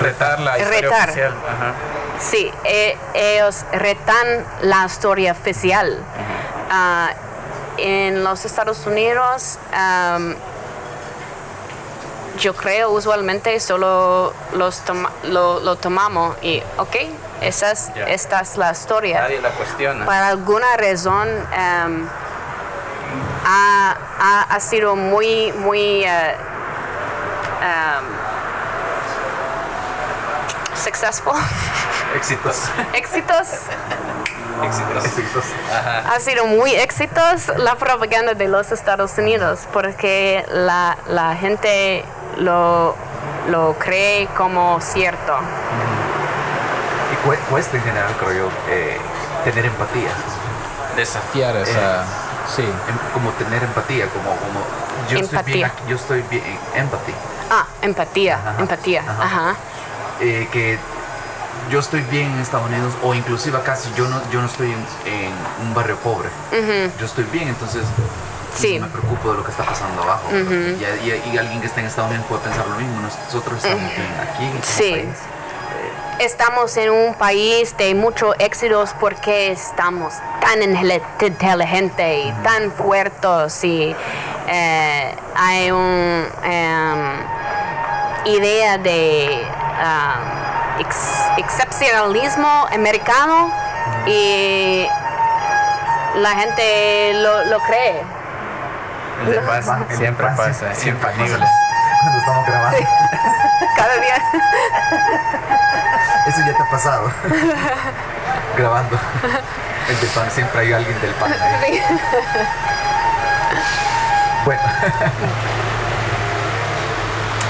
Retar la historia Retar. oficial. Ajá. Sí, e- ellos retan la historia oficial. Ah, en los Estados Unidos, am, yo creo usualmente solo los toma- lo, lo tomamos y, ok, esa es, esta es la historia. Nadie la cuestiona. Para alguna razón am, ha, ha- ha sido muy, muy eh, am, successful, Éxitos. éxitos. Éxitos. Ha sido muy éxitos la propaganda de los Estados Unidos porque la, la gente lo, lo cree como cierto. Y cue- cuesta en general, creo yo, eh, tener empatía. Desafiar esa. Sí. Em- como tener empatía, como, como yo estoy bien Empatía. aquí, yo estoy bien, empathy. Ah, empatía, Ajá, empatía, ajá. ajá. eh, que yo estoy bien en Estados Unidos o inclusive acá si yo no yo no estoy en, en un barrio pobre yo estoy bien entonces Sí. no me preocupo de lo que está pasando abajo. Y, y- y alguien que está en Estados Unidos puede pensar lo mismo nosotros estamos bien aquí en este Sí. país. Estamos en un país de muchos éxitos porque estamos tan intel- inteligentes y tan fuertes y eh, hay una idea de um, ex- excepcionalismo americano y la gente lo, lo cree. Le pasa, siempre pasa, es infalible. Cuando estamos grabando. Cada día. Eso ya te ha pasado. grabando. El del pan, siempre hay alguien del pan. ahí. Bueno.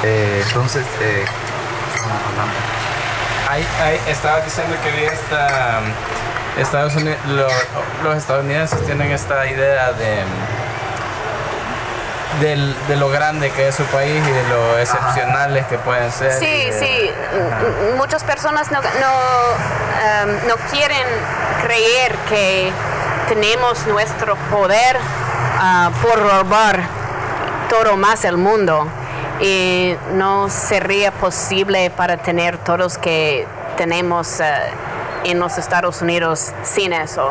Eh, entonces, eh, estamos hablando. Hay, hay, estaba diciendo que vi esta. Estados Unidos, los estadounidenses tienen esta idea de. de lo grande que es su país y de lo excepcionales que pueden ser. Sí, de- sí. Ajá. Muchas personas no, no, em, no quieren creer que tenemos nuestro poder ah, por robar todo más el mundo. Y no sería posible para tener todos que tenemos eh, en los Estados Unidos sin eso.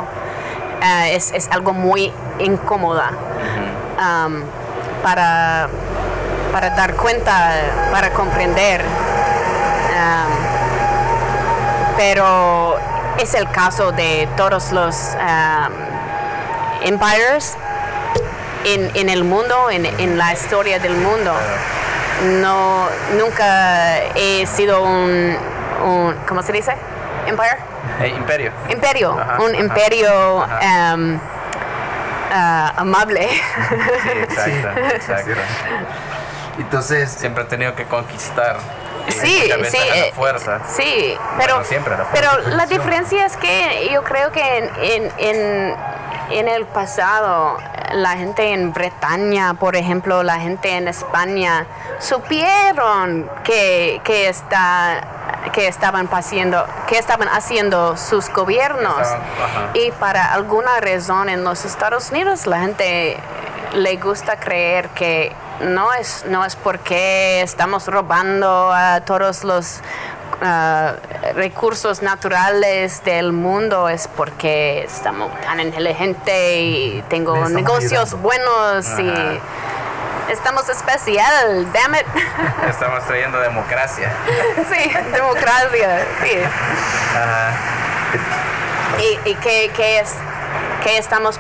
Ah, es, es algo muy incómoda am, para, para dar cuenta, para comprender. Am, pero es el caso de todos los am, empires en, en el mundo, en, en la historia del mundo. No, nunca he sido un, un ¿cómo se dice? Empire. Eh, imperio. Imperio, Ajá, un ajá, imperio ajá. am, ah, amable. Sí, exacto, exacto. Entonces, Siempre ha tenido que conquistar. y Sí, sí, a la eh, fuerza. Sí, pero, Bueno, siempre a la fuerza. pero la diferencia es que yo creo que en, en, en, en el pasado la gente en Bretaña, por ejemplo, la gente en España, supieron que, que, está, que, estaban haciendo, que estaban haciendo sus gobiernos. Estaban-. Y para alguna razón en los Estados Unidos la gente le gusta creer que no es, no es porque estamos robando a todos los ah, recursos naturales del mundo, es porque estamos tan inteligentes y tengo estamos negocios ayudando. buenos Ajá. y estamos especial, damn it. Estamos trayendo democracia. sí, democracia, sí. Ajá. ¿Y, y qué, qué es, qué estamos,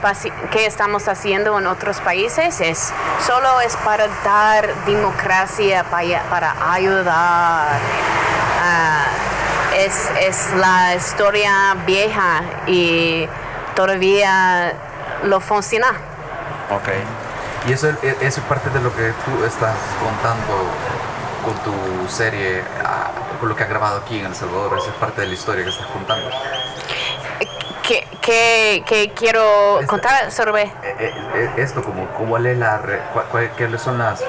qué estamos haciendo en otros países? Es, solo es para dar democracia, para, para ayudar. Es, es la historia vieja y todavía lo funciona. Ok. y eso, e- eso es parte de lo que tú estás contando con tu serie, ah, con lo que has grabado aquí en El Salvador. Eso es parte de la historia que estás contando. ¿Qué, qué- qué quiero Esta- contar sobre? Eh, eh, esto, como, ¿cuál es la, cua- ¿qué son las,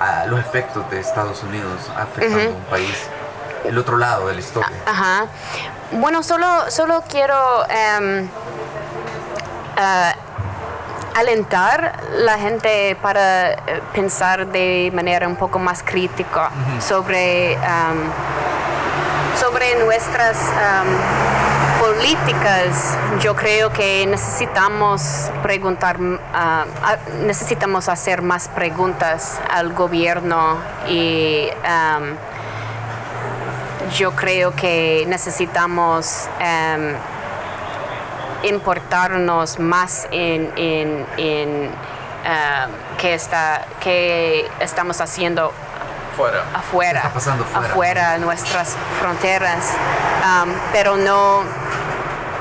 ah, los efectos de Estados Unidos afectando a un país? El otro lado de la historia. Ajá. Bueno, solo, solo quiero em, ah, alentar la gente para eh, pensar de manera un poco más crítica sobre, am, sobre nuestras am, políticas. Yo creo que necesitamos preguntar, ah, ah, necesitamos hacer más preguntas al gobierno y yo creo que necesitamos em, importarnos más en, en, en, em, qué, está, qué estamos haciendo Fuera. afuera, ¿Qué está pasando fuera? afuera de nuestras fronteras, pero no,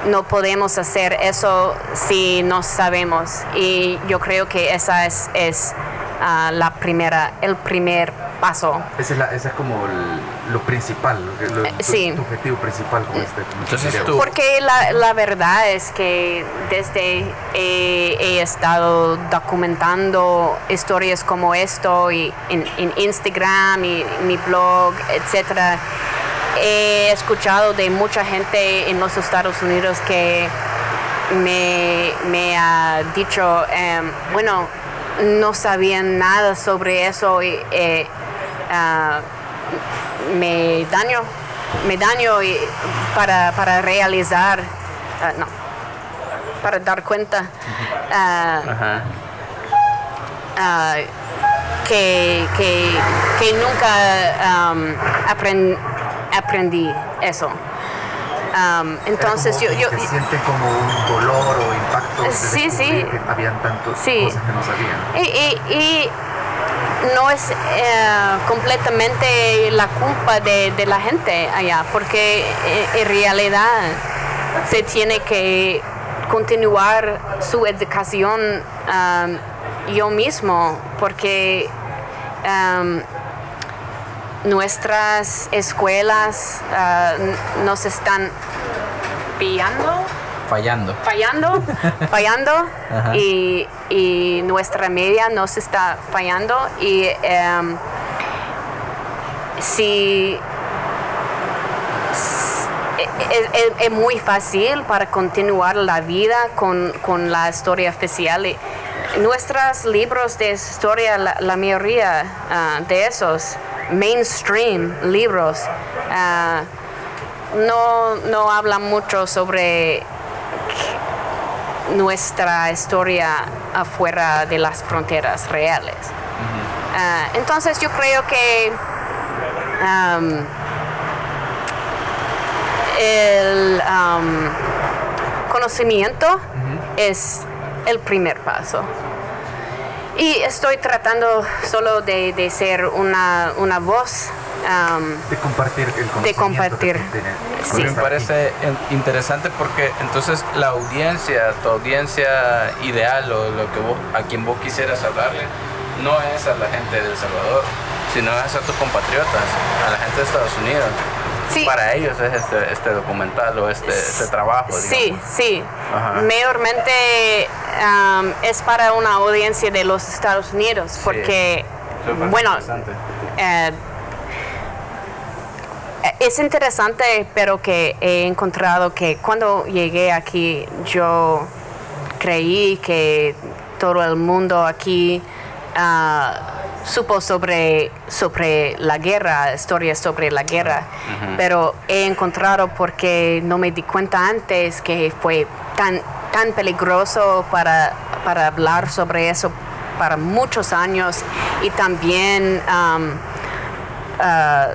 no podemos hacer eso si no sabemos. Y yo creo que esa es, es ah, la primera, el primer paso. Ese es, la- ese es como el- lo principal, lo que- lo- tu, sí. tu objetivo principal con este, con este Entonces tú- Porque la, la verdad es que desde he, he estado documentando historias como esto y en, en Instagram y mi blog, etcétera, he escuchado de mucha gente en los Estados Unidos que me, me ha dicho, em, bueno, no sabían nada sobre eso y eh, ah, me daño, me daño y para, para realizar, ah, no, para dar cuenta Ajá. ah, que, que, que nunca am, apren- aprendí eso. Um, entonces como yo, yo que sienten como un dolor o impacto Sí, sí. que habían tantas Sí. cosas que no sabían. y, y- y no es eh, completamente la culpa de, la gente allá, porque eh, en realidad se tiene que continuar su educación um, yo mismo, porque um, nuestras escuelas n- nos están pillando Fallando. fallando, fallando y, y nuestra media nos está fallando y em, si s- es, es- es muy fácil para continuar la vida con, con la historia oficial. Y nuestros libros de historia, la, la mayoría ah, de esos mainstream libros, ah, no, no hablan mucho sobre nuestra historia afuera de las fronteras reales. Ah, entonces yo creo que el am, conocimiento es el primer paso. Y estoy tratando solo de, de ser una, una voz. Am, De compartir el conocimiento. De compartir. Sí. Me parece in- interesante porque entonces la audiencia, tu audiencia ideal o lo que vos, a quien vos quisieras hablarle, no es a la gente de El Salvador, sino es a tus compatriotas, a la gente de Estados Unidos. Sí. Para ellos es este, este documental o este, este trabajo. Sí, digamos. sí. Ajá. Mayormente am, es para una audiencia de los Estados Unidos, porque, Súper bueno, interesante. eh, es interesante, pero que he encontrado que cuando llegué aquí yo creí que todo el mundo aquí ah, supo sobre, sobre la guerra, historias sobre la guerra, pero he encontrado porque no me di cuenta antes que fue tan, tan peligroso para, para hablar sobre eso para muchos años. Y también am, ah,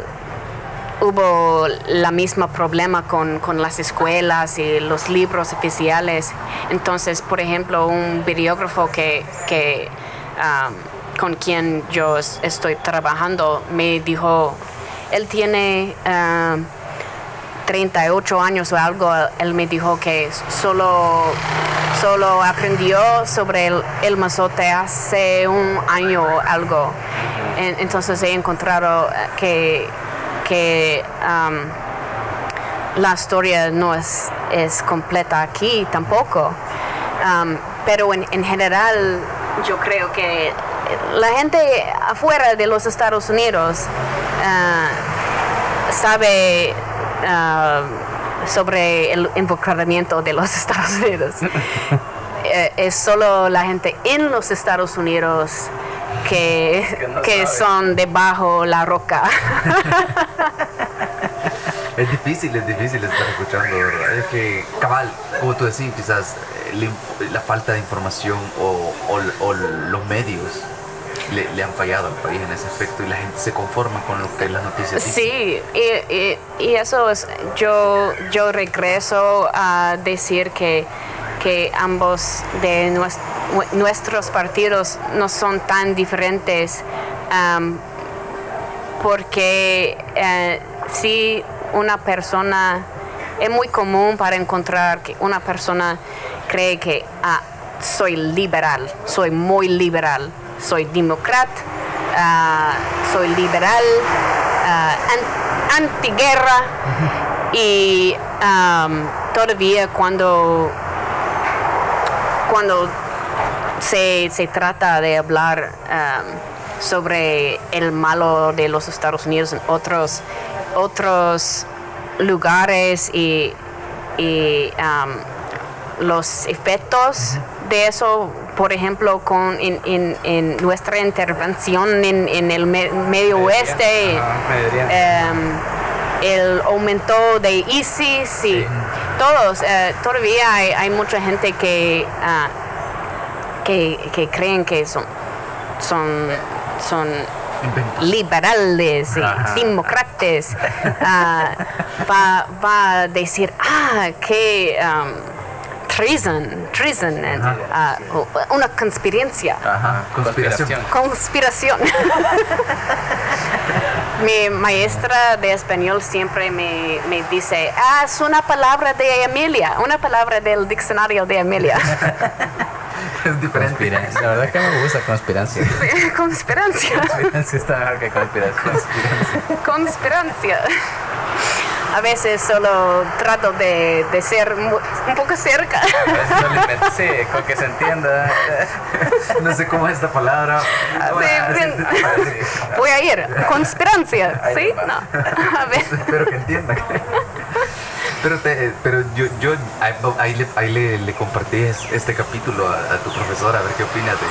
hubo la misma problema con, con las escuelas y los libros oficiales. Entonces, por ejemplo, un videógrafo que, que, um, con quien yo es- estoy trabajando me dijo, él tiene um, 38 años o algo, él me dijo que solo, solo aprendió sobre el, el mazote hace un año o algo. En- Entonces he encontrado que, que um, la historia no es, es completa aquí tampoco. Um, pero en, en general yo creo que la gente afuera de los Estados Unidos ah, sabe ah, sobre el involucramiento de los Estados Unidos. Eh, es solo la gente en los Estados Unidos que, Que no que sabe. son debajo la roca. Es difícil, es difícil estar escuchando, ¿verdad? Es que, cabal, como tú decís, quizás eh, la falta de información o, o- o los medios le, le han fallado al país en ese aspecto y la gente se conforma con lo que las noticias dicen. Sí, y, y- y eso es, yo, yo regreso a decir que, que ambos de nues- nuestros partidos no son tan diferentes porque eh, si una persona, es muy común para encontrar que una persona cree que ah, soy liberal, soy muy liberal, soy demócrata, ah, soy liberal, an- antiguerra y todavía cuando cuando se, se trata de hablar am, sobre el malo de los Estados Unidos en otros, otros lugares y, y, am, los efectos de eso, por ejemplo, con, en, en- en nuestra intervención en, en el me- medio oeste. Oriente. Em, el aumento de ISIS y todos, eh, todavía hay, hay mucha gente que, ah, que, que creen que son, son, son liberales y demócratas ah, va, va, a decir, ah, que... Um, treason, treason, uh, una conspirancia. Conspiración. Conspiración. Mi maestra de español siempre me, me, dice, ah, es una palabra de Emilia, una palabra del diccionario de Emilia. es diferente. La verdad es que me gusta conspirancia. conspirancia. Conspirancia está mejor que conspiración. Conspirancia a veces solo trato de, de ser un poco cerca. sí, con que se entienda. No sé cómo es esta palabra. Voy a ir. Conspirancia. ¿Sí? No. A ver. Espero que entienda. Pero, te, pero yo, yo ahí, le, ahí le, le, compartí este capítulo a, tu profesora, a ver qué opinas de,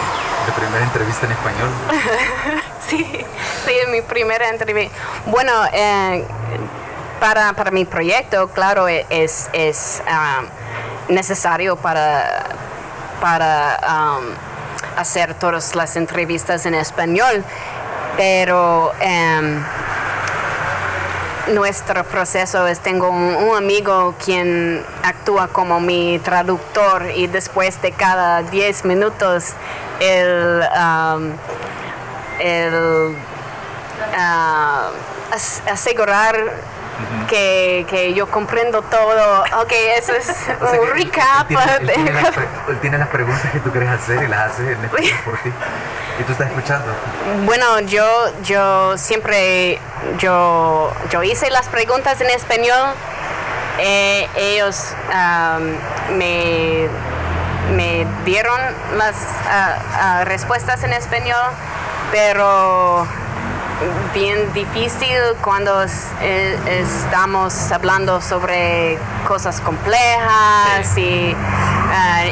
de primera entrevista en español. Sí, sí, mi primera entrevista. Bueno, eh, para, para mi proyecto, claro, e, es, es necesario para, para hacer todas las entrevistas en español, pero um, nuestro proceso es, tengo un, amigo quien actúa como mi traductor y después de cada 10 minutos el, el uh, asegurar que, que, yo comprendo todo. Ok, eso es un recap. Él tiene, las preguntas que tú quieres hacer y las haces en español por ti. ¿Y tú estás escuchando? Bueno, yo, yo siempre, yo, yo hice las preguntas en español. Eh, ellos me, me, dieron las ah, ah, respuestas en español, pero bien difícil cuando estamos hablando sobre cosas complejas y eh,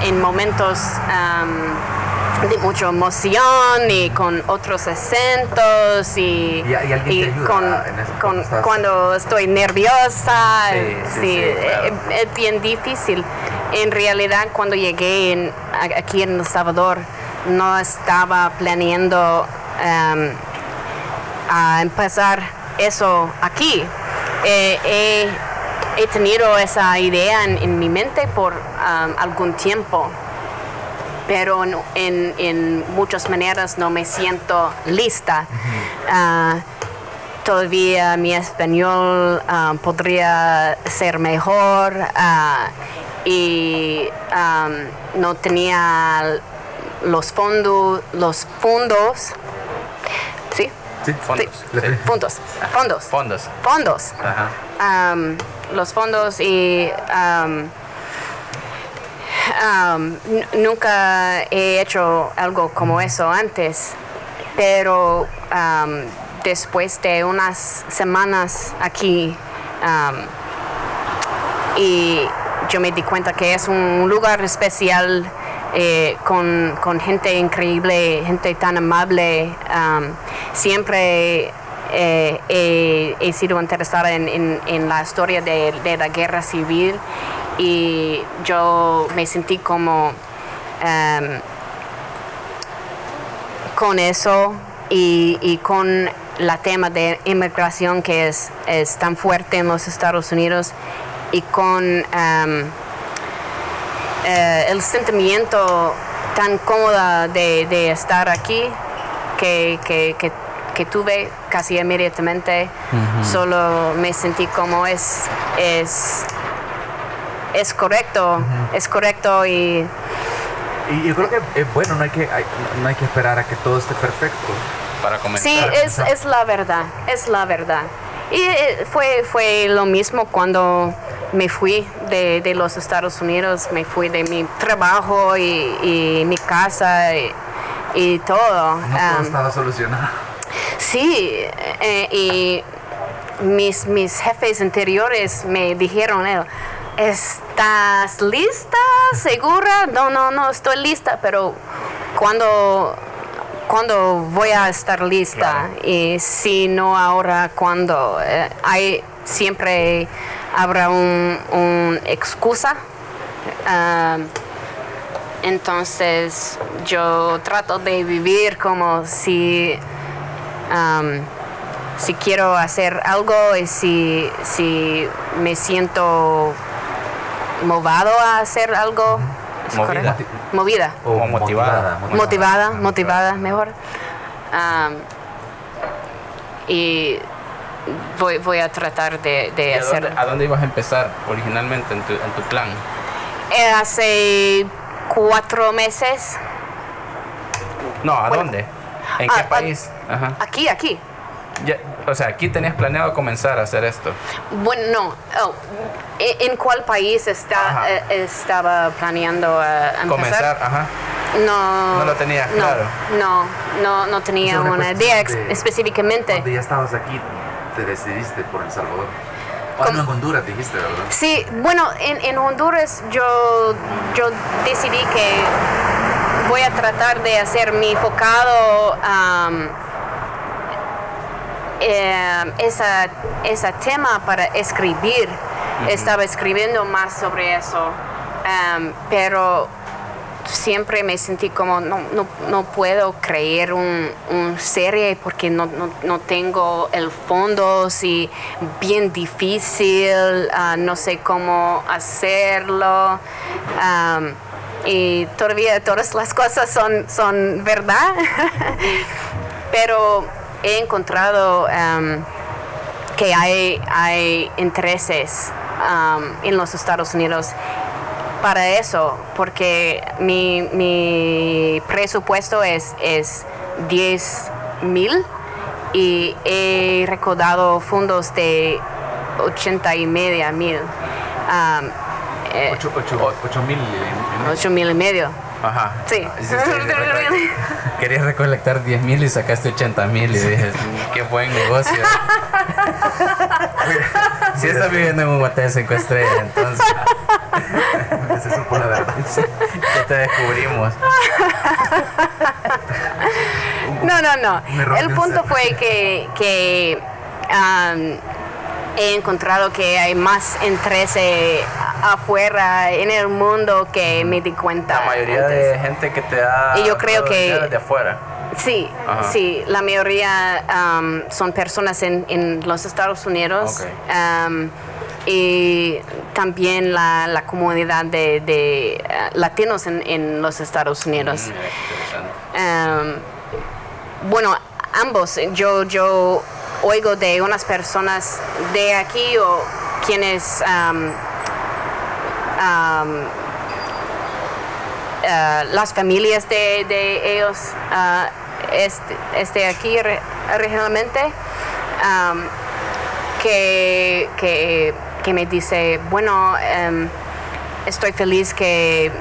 en momentos de mucha emoción y con otros acentos y, con, cuando estoy nerviosa. Sí, es, bien difícil. En realidad cuando llegué aquí en El Salvador no estaba planeando a empezar eso aquí. Eh, he, tenido esa idea en, mi mente por um, algún tiempo, pero en, en, muchas maneras no me siento lista. Ah, todavía mi español ah, podría ser mejor ah, y um, no tenía los fondos, los fondos fondos. Fondos. Fondos. Fondos. Fondos. los fondos y nunca he hecho algo como eso antes, pero después de unas semanas aquí y yo me di cuenta que es un lugar especial eh, con, con, gente increíble, gente tan amable. Um, siempre eh, he, sido interesada en, en, la historia de, de, la guerra civil y yo me sentí como um, con eso y, y, con la tema de inmigración que es, es, tan fuerte en los Estados Unidos y con um, eh, el sentimiento tan cómoda de, estar aquí que, que, tuve casi inmediatamente. Solo me sentí como es, es, es correcto, es correcto y... Y yo creo que es bueno, no hay que, no hay que esperar a que todo esté perfecto para comenzar. Sí, es, es la verdad, es la verdad. Y eh, fue, fue lo mismo cuando me fui de, los Estados Unidos, me fui de mi trabajo y, mi casa y, todo. No todo um, estaba solucionado. Sí, eh, y mis, mis jefes anteriores me dijeron, ¿estás lista? ¿Segura? No, no, no, estoy lista, pero cuando cuando voy a estar lista y si no ahora cuando eh, hay siempre habrá una un excusa. Ah, entonces yo trato de vivir como si si quiero hacer algo y si, si me siento movado a hacer algo. Movida. Movida. O motivada. Motivada, motivada, mejor. y voy, voy a tratar de, hacer... ¿A dónde ibas a empezar originalmente en tu, en tu plan? Eh, hace cuatro meses. No, ¿a dónde? ¿En qué país? Aquí, aquí. o sea, aquí tenías planeado comenzar a hacer esto. Bueno, no. Oh, ¿En cuál país está, eh, estaba planeando uh, empezar? Comenzar, ajá. No. No lo tenías claro. No, no, no tenía una, idea específicamente. Cuando ya estabas aquí, te decidiste por El Salvador. O en Honduras dijiste, ¿verdad? Sí, bueno, en, en Honduras yo, yo decidí que voy a tratar de hacer mi enfocado eh, esa, ese tema para escribir. Estaba escribiendo más sobre eso, pero siempre me sentí como no, no, no puedo creer un, serie porque no, no, tengo el fondo, si bien difícil, ah, no sé cómo hacerlo. y todavía todas las cosas son, son verdad, pero he encontrado que hay, hay intereses en los Estados Unidos para eso, porque mi, mi presupuesto es, es 10 mil y he recordado fondos de 80 y media mil. 8 um, mil. 8 mil y medio. Ajá. Sí. Querías recolectar 10 mil y sacaste 80 mil y dije, qué buen negocio. Si estás viviendo en un hotel 5 estrellas, entonces. La verdad. Ya te descubrimos. No, no, no. El punto fue que, que um, he encontrado que hay más interés afuera en el mundo que me di cuenta. La mayoría de gente que te da. Y yo creo que. De afuera. Sí, sí, la mayoría um, son personas en, en, los Estados Unidos. Um, y también la, la comunidad de, de uh, latinos en, en, los Estados Unidos. Mm, um, bueno, ambos, yo, yo oigo de unas personas de aquí o quienes um, um, uh, las familias de, de ellos uh, este, este, aquí regionalmente um, que, que, que, me dice bueno estoy feliz que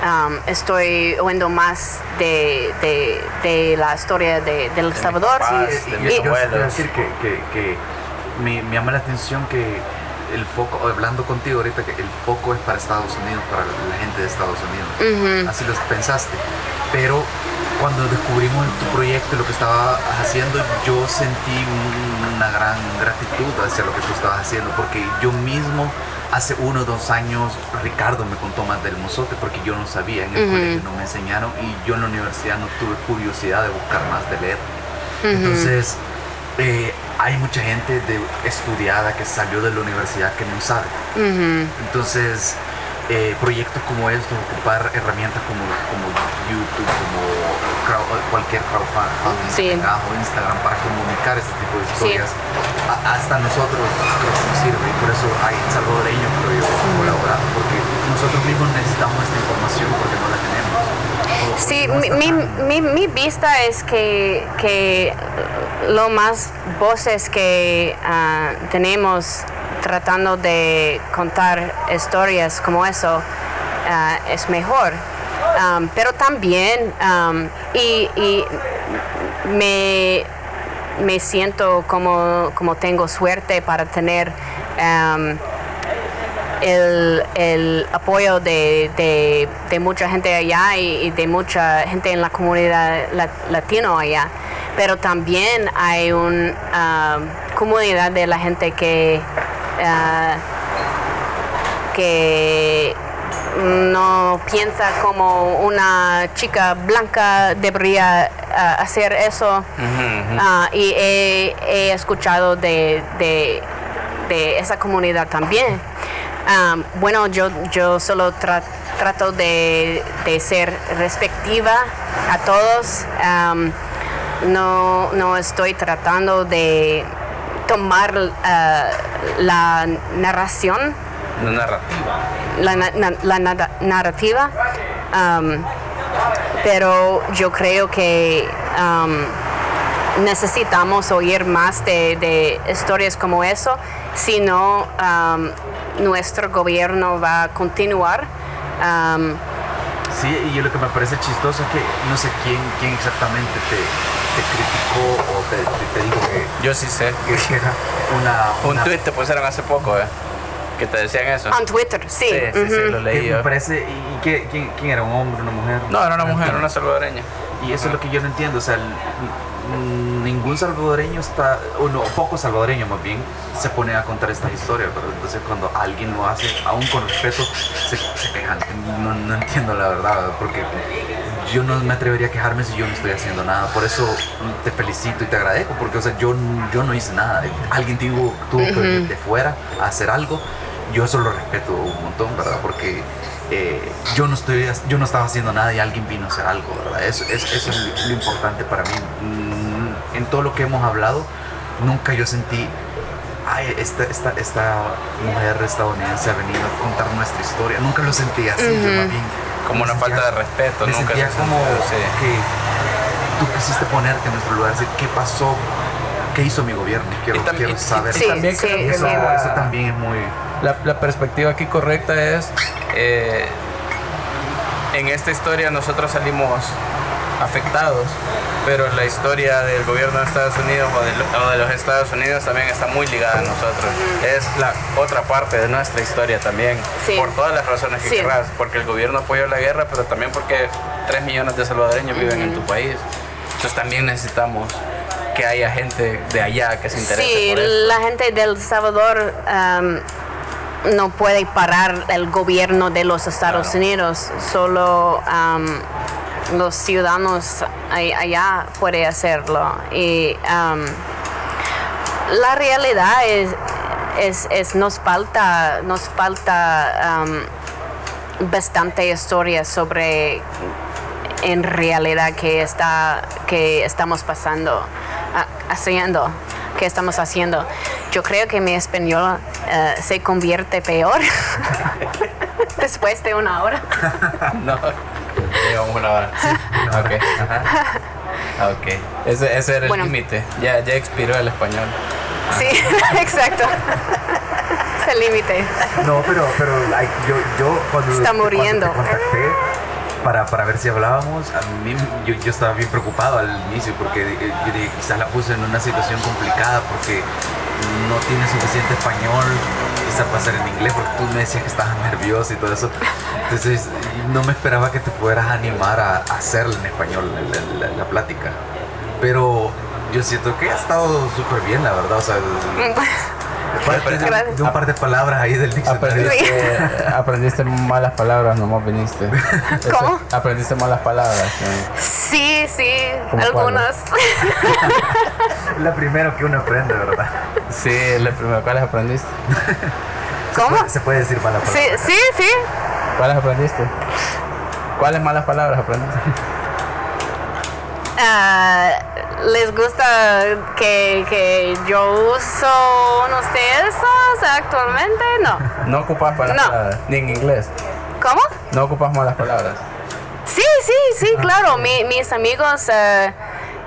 Um, estoy oyendo más de, de, de la historia de, del Salvador. y, yo quiero decir que, que, que me, me, llama la atención que el foco, hablando contigo ahorita, que el foco es para Estados Unidos, para la gente de Estados Unidos. Así lo pensaste. Pero cuando descubrimos tu proyecto y lo que estabas haciendo, yo sentí una gran gratitud hacia lo que tú estabas haciendo, porque yo mismo hace uno o dos años Ricardo me contó más del mozote porque yo no sabía, en el colegio no me enseñaron y yo en la universidad no tuve curiosidad de buscar más, de leer. Entonces, eh, hay mucha gente de, estudiada que salió de la universidad que no sabe. Entonces, eh, proyectos como estos, ocupar herramientas como, como YouTube, como cualquier crowdfunding o Instagram para comunicar este tipo de historias, hasta nosotros creo que nos sirve y por eso hay salvadoreños creo yo colaborando, porque nosotros mismos necesitamos esta información porque no la. Sí, mi, mi, mi, vista es que, que lo más voces que uh, tenemos tratando de contar historias como eso uh, es mejor. Um, pero también, um, y, y me, me, siento como, como, tengo suerte para tener um, el, el, apoyo de, de, de, mucha gente allá y, de mucha gente en la comunidad latino allá. Pero también hay una comunidad de la gente que Ah, que no piensa como una chica blanca debería ah, hacer eso ah, y he, escuchado de, de, esa comunidad también. Bueno, yo, yo solo trato de, ser respectiva a todos. no, no estoy tratando de tomar la narración. La narrativa. La, narrativa. pero yo creo que necesitamos oír más de, historias como eso, si no nuestro gobierno va a continuar. sí, y lo que me parece chistoso es que no sé quién, quién exactamente te, criticó o te, dijo que... Yo sí sé. Que una, Un tweet te pusieron hace poco, ¿eh? Que te decían eso. En Twitter, sí. Sí, sí, lo leí. Me parece, ¿y qué, quién, quién, era? ¿Un hombre, una mujer? No, era una mujer, una salvadoreña. Y eso es lo que yo no entiendo, o sea, ningún salvadoreño está, o no, poco salvadoreño más bien, se pone a contar esta historia, pero entonces cuando alguien lo hace, aún con respeto, se, se quejan. No, no entiendo la verdad, porque yo no me atrevería a quejarme si yo no estoy haciendo nada. Por eso te felicito y te agradezco, porque o sea, yo, yo no hice nada. Alguien tuvo, tuvo que venir de fuera a hacer algo. Yo eso lo respeto un montón, ¿verdad? Porque eh, yo, no estoy, yo no estaba haciendo nada y alguien vino a hacer algo, ¿verdad? Eso, eso, es lo importante para mí. Mm, en todo lo que hemos hablado, nunca yo sentí Ay, esta, esta, esta mujer estadounidense ha venido a contar nuestra historia. Nunca lo sentí así, yo más bien como una falta de respeto, me nunca sentía como que tú quisiste ponerte en nuestro lugar, decir qué pasó, qué hizo mi gobierno, quiero, quiero saber. Sí, también eso, eso, también es muy... La, la perspectiva aquí correcta es, eh, en esta historia nosotros salimos afectados, pero la historia del gobierno de Estados Unidos o de, los Estados Unidos también está muy ligada a nosotros. Es la otra parte de nuestra historia también, por todas las razones que querrás, porque el gobierno apoyó la guerra, pero también porque 3 millones de salvadoreños viven en tu país. Entonces también necesitamos que haya gente de allá que se interese. Sí, la gente del Salvador no puede parar el gobierno de los Estados Unidos, solo los ciudadanos allá pueden hacerlo. Y um, la realidad es, es, nos falta, nos falta um, bastante historia sobre en realidad que está que estamos pasando haciendo que estamos haciendo yo creo que mi español eh, se convierte peor después de una hora no Llevamos una hora. Ok. Ok. Ese, ese era el límite. Ya, ya expiró el español. Sí, exacto. es el límite. No, pero, pero yo, yo cuando, Está muriendo. te contacté para, para, ver si hablábamos, a mí yo, estaba bien preocupado al inicio porque eh, yo dije, quizás la puse en una situación complicada porque no tiene suficiente español, quizá pasar en inglés, porque tú me decías que estabas nervioso y todo eso. Entonces, no me esperaba que te pudieras animar a, hacerlo en español, la, plática. Pero yo siento que ha estado súper bien, la verdad. O sea, de, un par de palabras ahí del diccionario. Aprendiste, malas palabras, nomás viniste. ¿Cómo? Aprendiste malas palabras. Sí, sí, algunas. la primera que uno aprende, ¿verdad? Sí, la primera. ¿Cuáles aprendiste? ¿Cómo? Se puede, decir malas palabras. Sí, sí, sí. ¿Cuáles aprendiste? ¿Cuáles malas palabras aprendiste? Ah, les gusta que, que, yo uso unos de esos actualmente, no. No ocupas palabras, ni en inglés. ¿Cómo? No ocupas malas palabras. Sí, sí, sí, claro. mis amigos eh,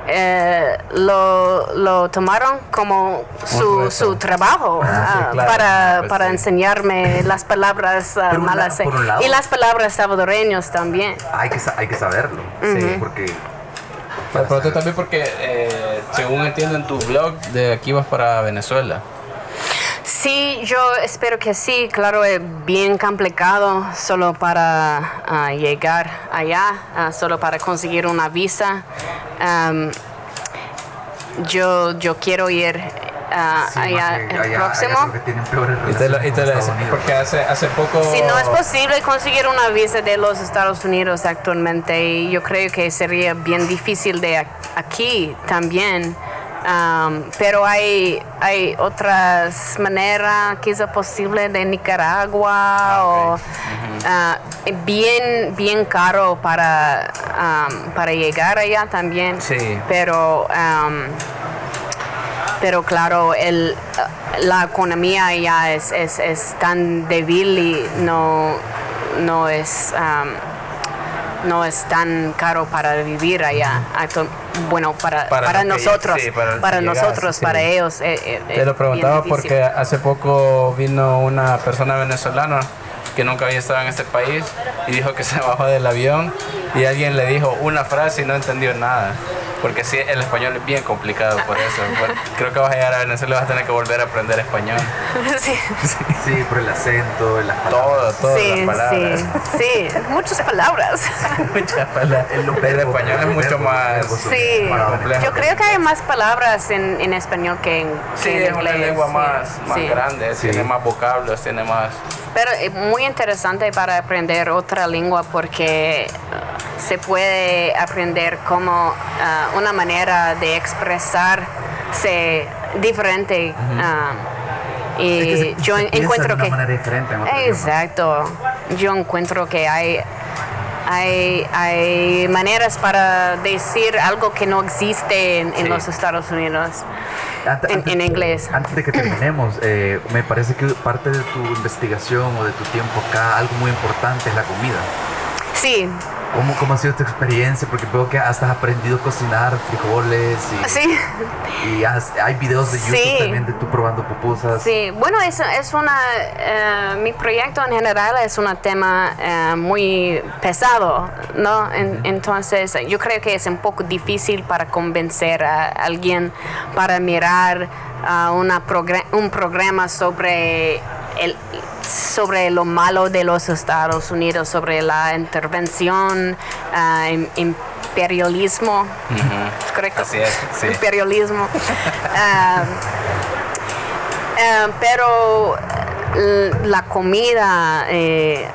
eh, lo, lo, tomaron como su, su trabajo ah, ah, para, pues para enseñarme las palabras uh, malas y las palabras salvadoreñas también. Hay que, hay que saberlo, sí, porque pero tú también porque, eh, según entiendo en tu blog, de aquí vas para Venezuela. Sí, yo espero que sí. Claro, es bien complicado solo para ah, llegar allá, ah, solo para conseguir una visa. yo, yo quiero ir ah, Sí, allá el allá- próximo. allá te lo- y te lo- porque hace, hace poco... Si no es posible conseguir una visa de los Estados Unidos actualmente, y yo creo que sería bien difícil de aquí también. Um, pero hay, hay otras maneras quizá posible de Nicaragua o ah, bien bien caro para um, para llegar allá también Sí. pero um, pero claro, el, la economía ya es, es, es tan débil y no, no es um, no es tan caro para vivir allá. Bueno, para, Para para, lo que- nosotros, sí, para nosotros, sí. para ellos. eh, eh, Te lo preguntaba porque hace poco vino una persona venezolana que nunca había estado en este país y dijo que se bajó del avión y alguien le dijo una frase y no entendió nada. Porque sí, el español es bien complicado por eso. Creo que vas a llegar a Venezuela y vas a tener que volver a aprender español. sí, Sí, por el acento, las palabras. Todo, todas sí, las palabras. sí, sí, muchas palabras. Muchas palabras. El, español es mucho más... Sí, Más complejo. yo creo que hay más palabras en, en español que en, Sí, que en es inglés. una lengua sí, más, más sí. grande, Sí. tiene más vocablos, tiene más... Pero es muy interesante para aprender otra lengua porque uh, se puede aprender como uh, una manera de expresarse diferente. uh, y Es que se- yo se encuentro de una que... manera diferente en otro idioma. Exacto. Yo encuentro que hay, hay, hay maneras para decir algo que no existe en, los Estados Unidos. En- antes- en inglés. Antes de que terminemos, eh, me parece que parte de tu investigación o de tu tiempo acá, algo muy importante es la comida. Sí, ¿Cómo, cómo ha sido tu experiencia? Porque veo que hasta has aprendido a cocinar frijoles y, sí. y has- hay videos de YouTube Sí. también de tú probando pupusas. Sí, bueno, es, es una, eh, mi proyecto en general es un tema eh, muy pesado, ¿no? En- entonces, yo creo que es un poco difícil para convencer a alguien para mirar ah, una un programa sobre el sobre lo malo de los Estados Unidos, sobre la intervención, im- imperialismo, ¿es correcto? Así es, sí. Imperialismo. Ah, ah, pero eh, la comida eh,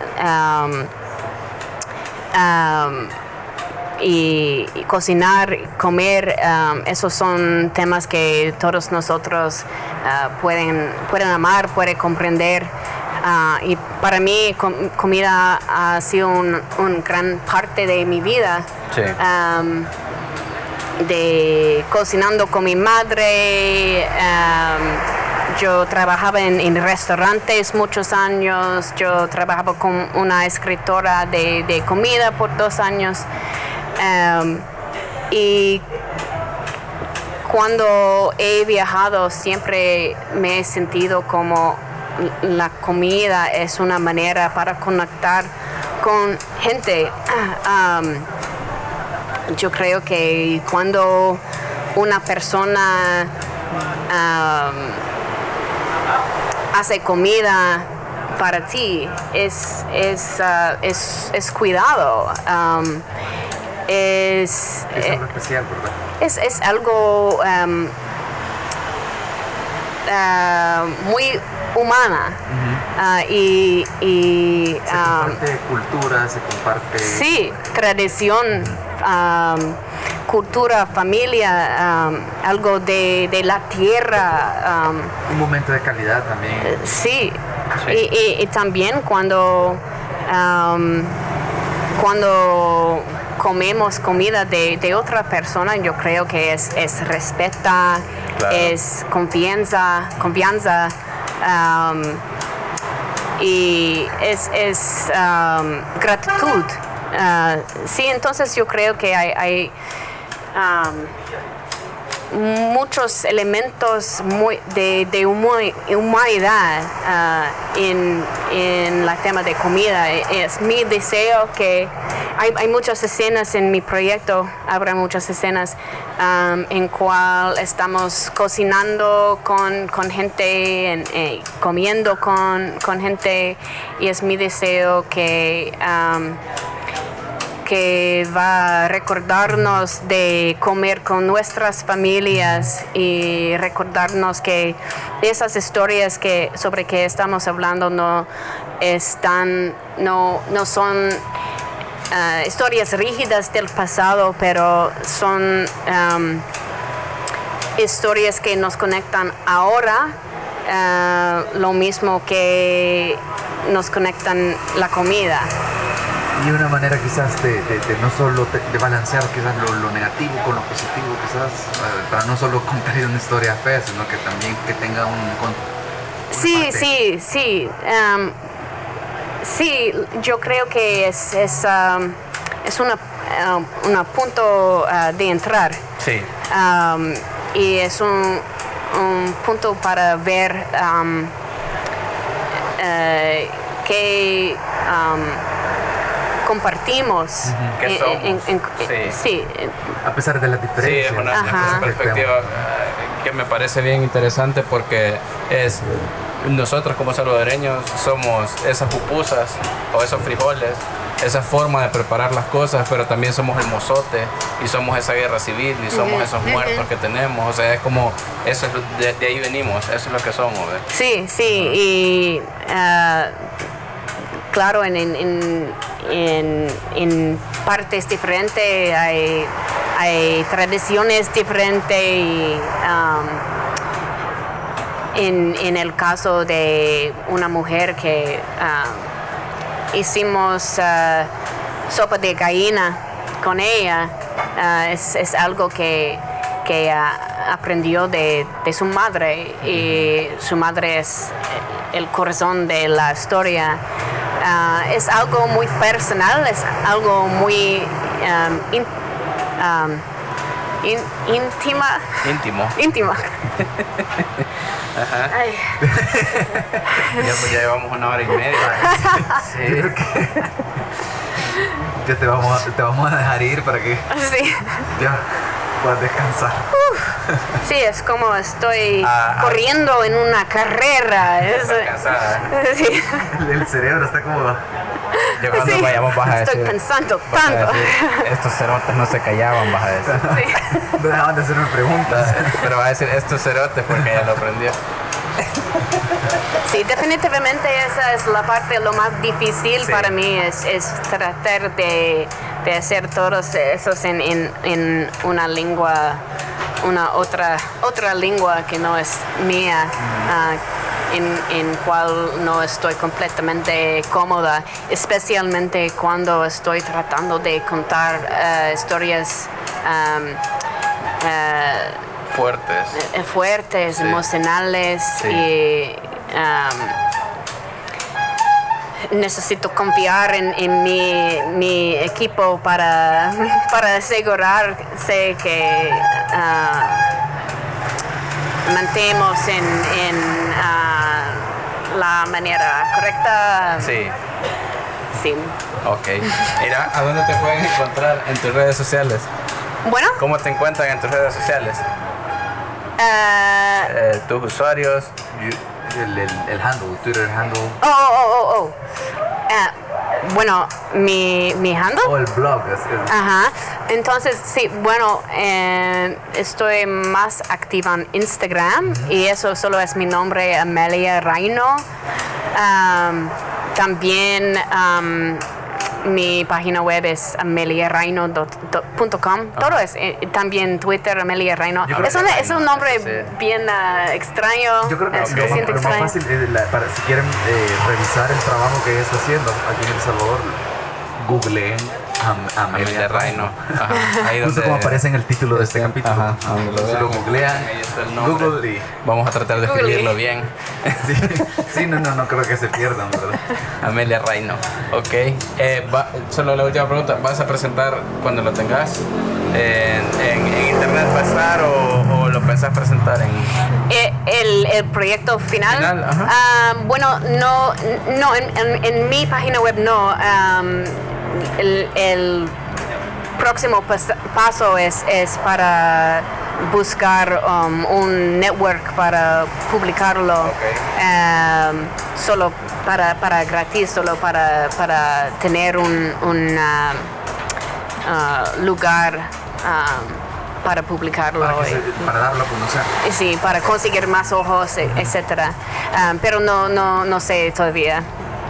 y, y cocinar, comer, esos son temas que todos nosotros ah, pueden, pueden amar, pueden comprender. Ah, y para mí com- comida ha sido un, un gran parte de mi vida. Sí. De cocinando con mi madre. yo trabajaba en, en restaurantes muchos años. Yo trabajaba con una escritora de, de comida por dos años. Y cuando he viajado siempre me he sentido como la comida es una manera para conectar con gente. Am, yo creo que cuando una persona am, hace comida para ti es, es, ah, es, es cuidado. am, es, Es eh, algo especial, ¿verdad? es, es algo am, ah, muy humana Ah, y, y, Se am, comparte cultura, se comparte... Sí, tradición, am, cultura, familia, am, algo de, de la tierra. Un momento de calidad también. sí, Sí. Y, y- y también cuando, cuando comemos comida de, de otra persona, yo creo que es, es respeta, Claro. es confianza, confianza. Am, y es, es am, gratitud. Ah, sí, entonces yo creo que hay, hay, am, muchos elementos de, de huma- humanidad ah, en, en la tema de comida. Es mi deseo que hay, hay muchas escenas en mi proyecto, habrá muchas escenas am, en cual estamos cocinando con, con gente, en- eh, comiendo con, con gente y es mi deseo que am, que va a recordarnos de comer con nuestras familias y recordarnos que esas historias que sobre que estamos hablando no están no, no son ah, historias rígidas del pasado pero son um, historias que nos conectan ahora ah, lo mismo que nos conectan la comida. Y una manera quizás de, no solo de balancear quizás lo, negativo con lo positivo quizás eh, para no solo contar una historia fea sino que también que tenga un, sí sí sí um, sí yo creo que es es, um, es una um, punto uh, de entrar sí y es un, un, punto para ver uh, que compartimos. sí. A pesar de la diferencia. Sí, es una, perspectiva que me parece bien interesante porque es nosotros como salvadoreños somos esas pupusas o esos frijoles, esa forma de preparar las cosas, pero también somos el mozote y somos esa guerra civil y somos esos muertos que tenemos. O sea, es como, eso de, ahí venimos, eso es lo que somos. Sí, sí, y ah, claro, en, en, en, partes diferentes hay, hay tradiciones diferentes y um, en, el caso de una mujer que uh, hicimos uh, sopa de gallina con ella, uh, es, algo que, que aprendió de, de, su madre y su madre es el corazón de la historia. Ah, es algo muy personal, es algo muy um, um, íntima. Íntimo. Íntimo. ya, pues ya llevamos una hora y media. sí. ya te vamos, a, te vamos a dejar ir para que sí. ya puedas descansar. Sí, es como estoy ah, ah. corriendo en una carrera. Es, sí. el, cerebro está como... Yo cuando sí, vayamos vas a Estoy pensando tanto. estos cerotes no se callaban, vas a decir. Sí. No dejaban de hacerme preguntas. Pero va a decir estos cerotes porque ya lo aprendió. Sí, definitivamente esa es la parte lo más difícil para mí, es, es tratar de, de, hacer todos esos en, en, en una lengua una otra, otra lengua que no es mía, ah, en, en cual no estoy completamente cómoda, especialmente cuando estoy tratando de contar ah, historias ah, fuertes, eh, fuertes emocionales y necesito confiar en, mi, equipo para, para asegurarse que uh, mantemos en, ah, la manera correcta. Sí. Sí. Ok. Mira, ¿a dónde te pueden encontrar en tus redes sociales? Bueno. ¿Cómo te encuentran en tus redes sociales? Uh, eh, tus usuarios. El, el, handle, Twitter handle. Oh, oh, oh, oh. Uh, bueno, mi, mi handle. O el blog. Ajá. Entonces, sí, bueno, eh, estoy más activa en Instagram y eso solo es mi nombre, Amelia Reino. Um, también um, mi página web es ameliareino.com. Todo es eh, también Twitter, Amelia Reino. Es, es, un nombre bien uh, extraño. Yo creo que es, lo, más, fácil, para, si quieren eh, revisar el trabajo que está haciendo aquí en El Salvador, googleen Amelia Reino. Ahí Justo como aparece en el título de este capítulo. Ajá, lo, lo googlean, Google y... Vamos a tratar de escribirlo bien. Sí, no, no, no creo que se pierdan, ¿verdad? Amelia Reino. Ok. Eh, solo la última pregunta. ¿Vas a presentar cuando lo tengas? ¿En, internet va a estar o, lo pensás presentar en...? Eh, el, el proyecto final. Ah, bueno, no, no en, en, mi página web no el, próximo paso es, es para buscar um, un network para publicarlo um, solo para, para gratis, solo para, para tener un, ah, lugar ah, para publicarlo. Para, se- darlo a conocer. Sí, para conseguir más ojos, e- etcétera. Ah, pero no, no, no sé todavía.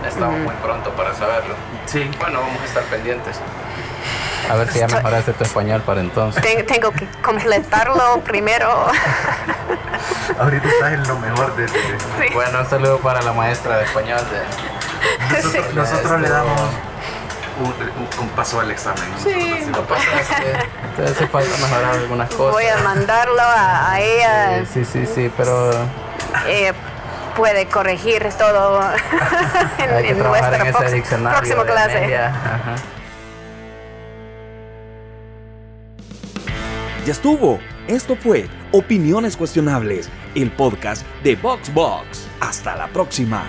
Estamos muy pronto para saberlo. Sí. Bueno, vamos a estar pendientes. A ver si ya mejoraste tu español para entonces. Ten- tengo que completarlo primero. Ahorita estás en lo mejor de... de- Sí. Bueno, un saludo para la maestra de español de... Nosotros, Sí. nosotros le damos un, un- un paso al examen. Sí. Pasa es que te hace falta mejorar algunas cosas. Voy a mandarlo a, a ella. Sí, sí, sí, sí, pero Ella puede corregir todo en, hay que en nuestra en ese prox- diccionario próxima de clase. Ajá. Ya estuvo. Esto fue Opiniones Cuestionables, el podcast de VoxBox. Hasta la próxima.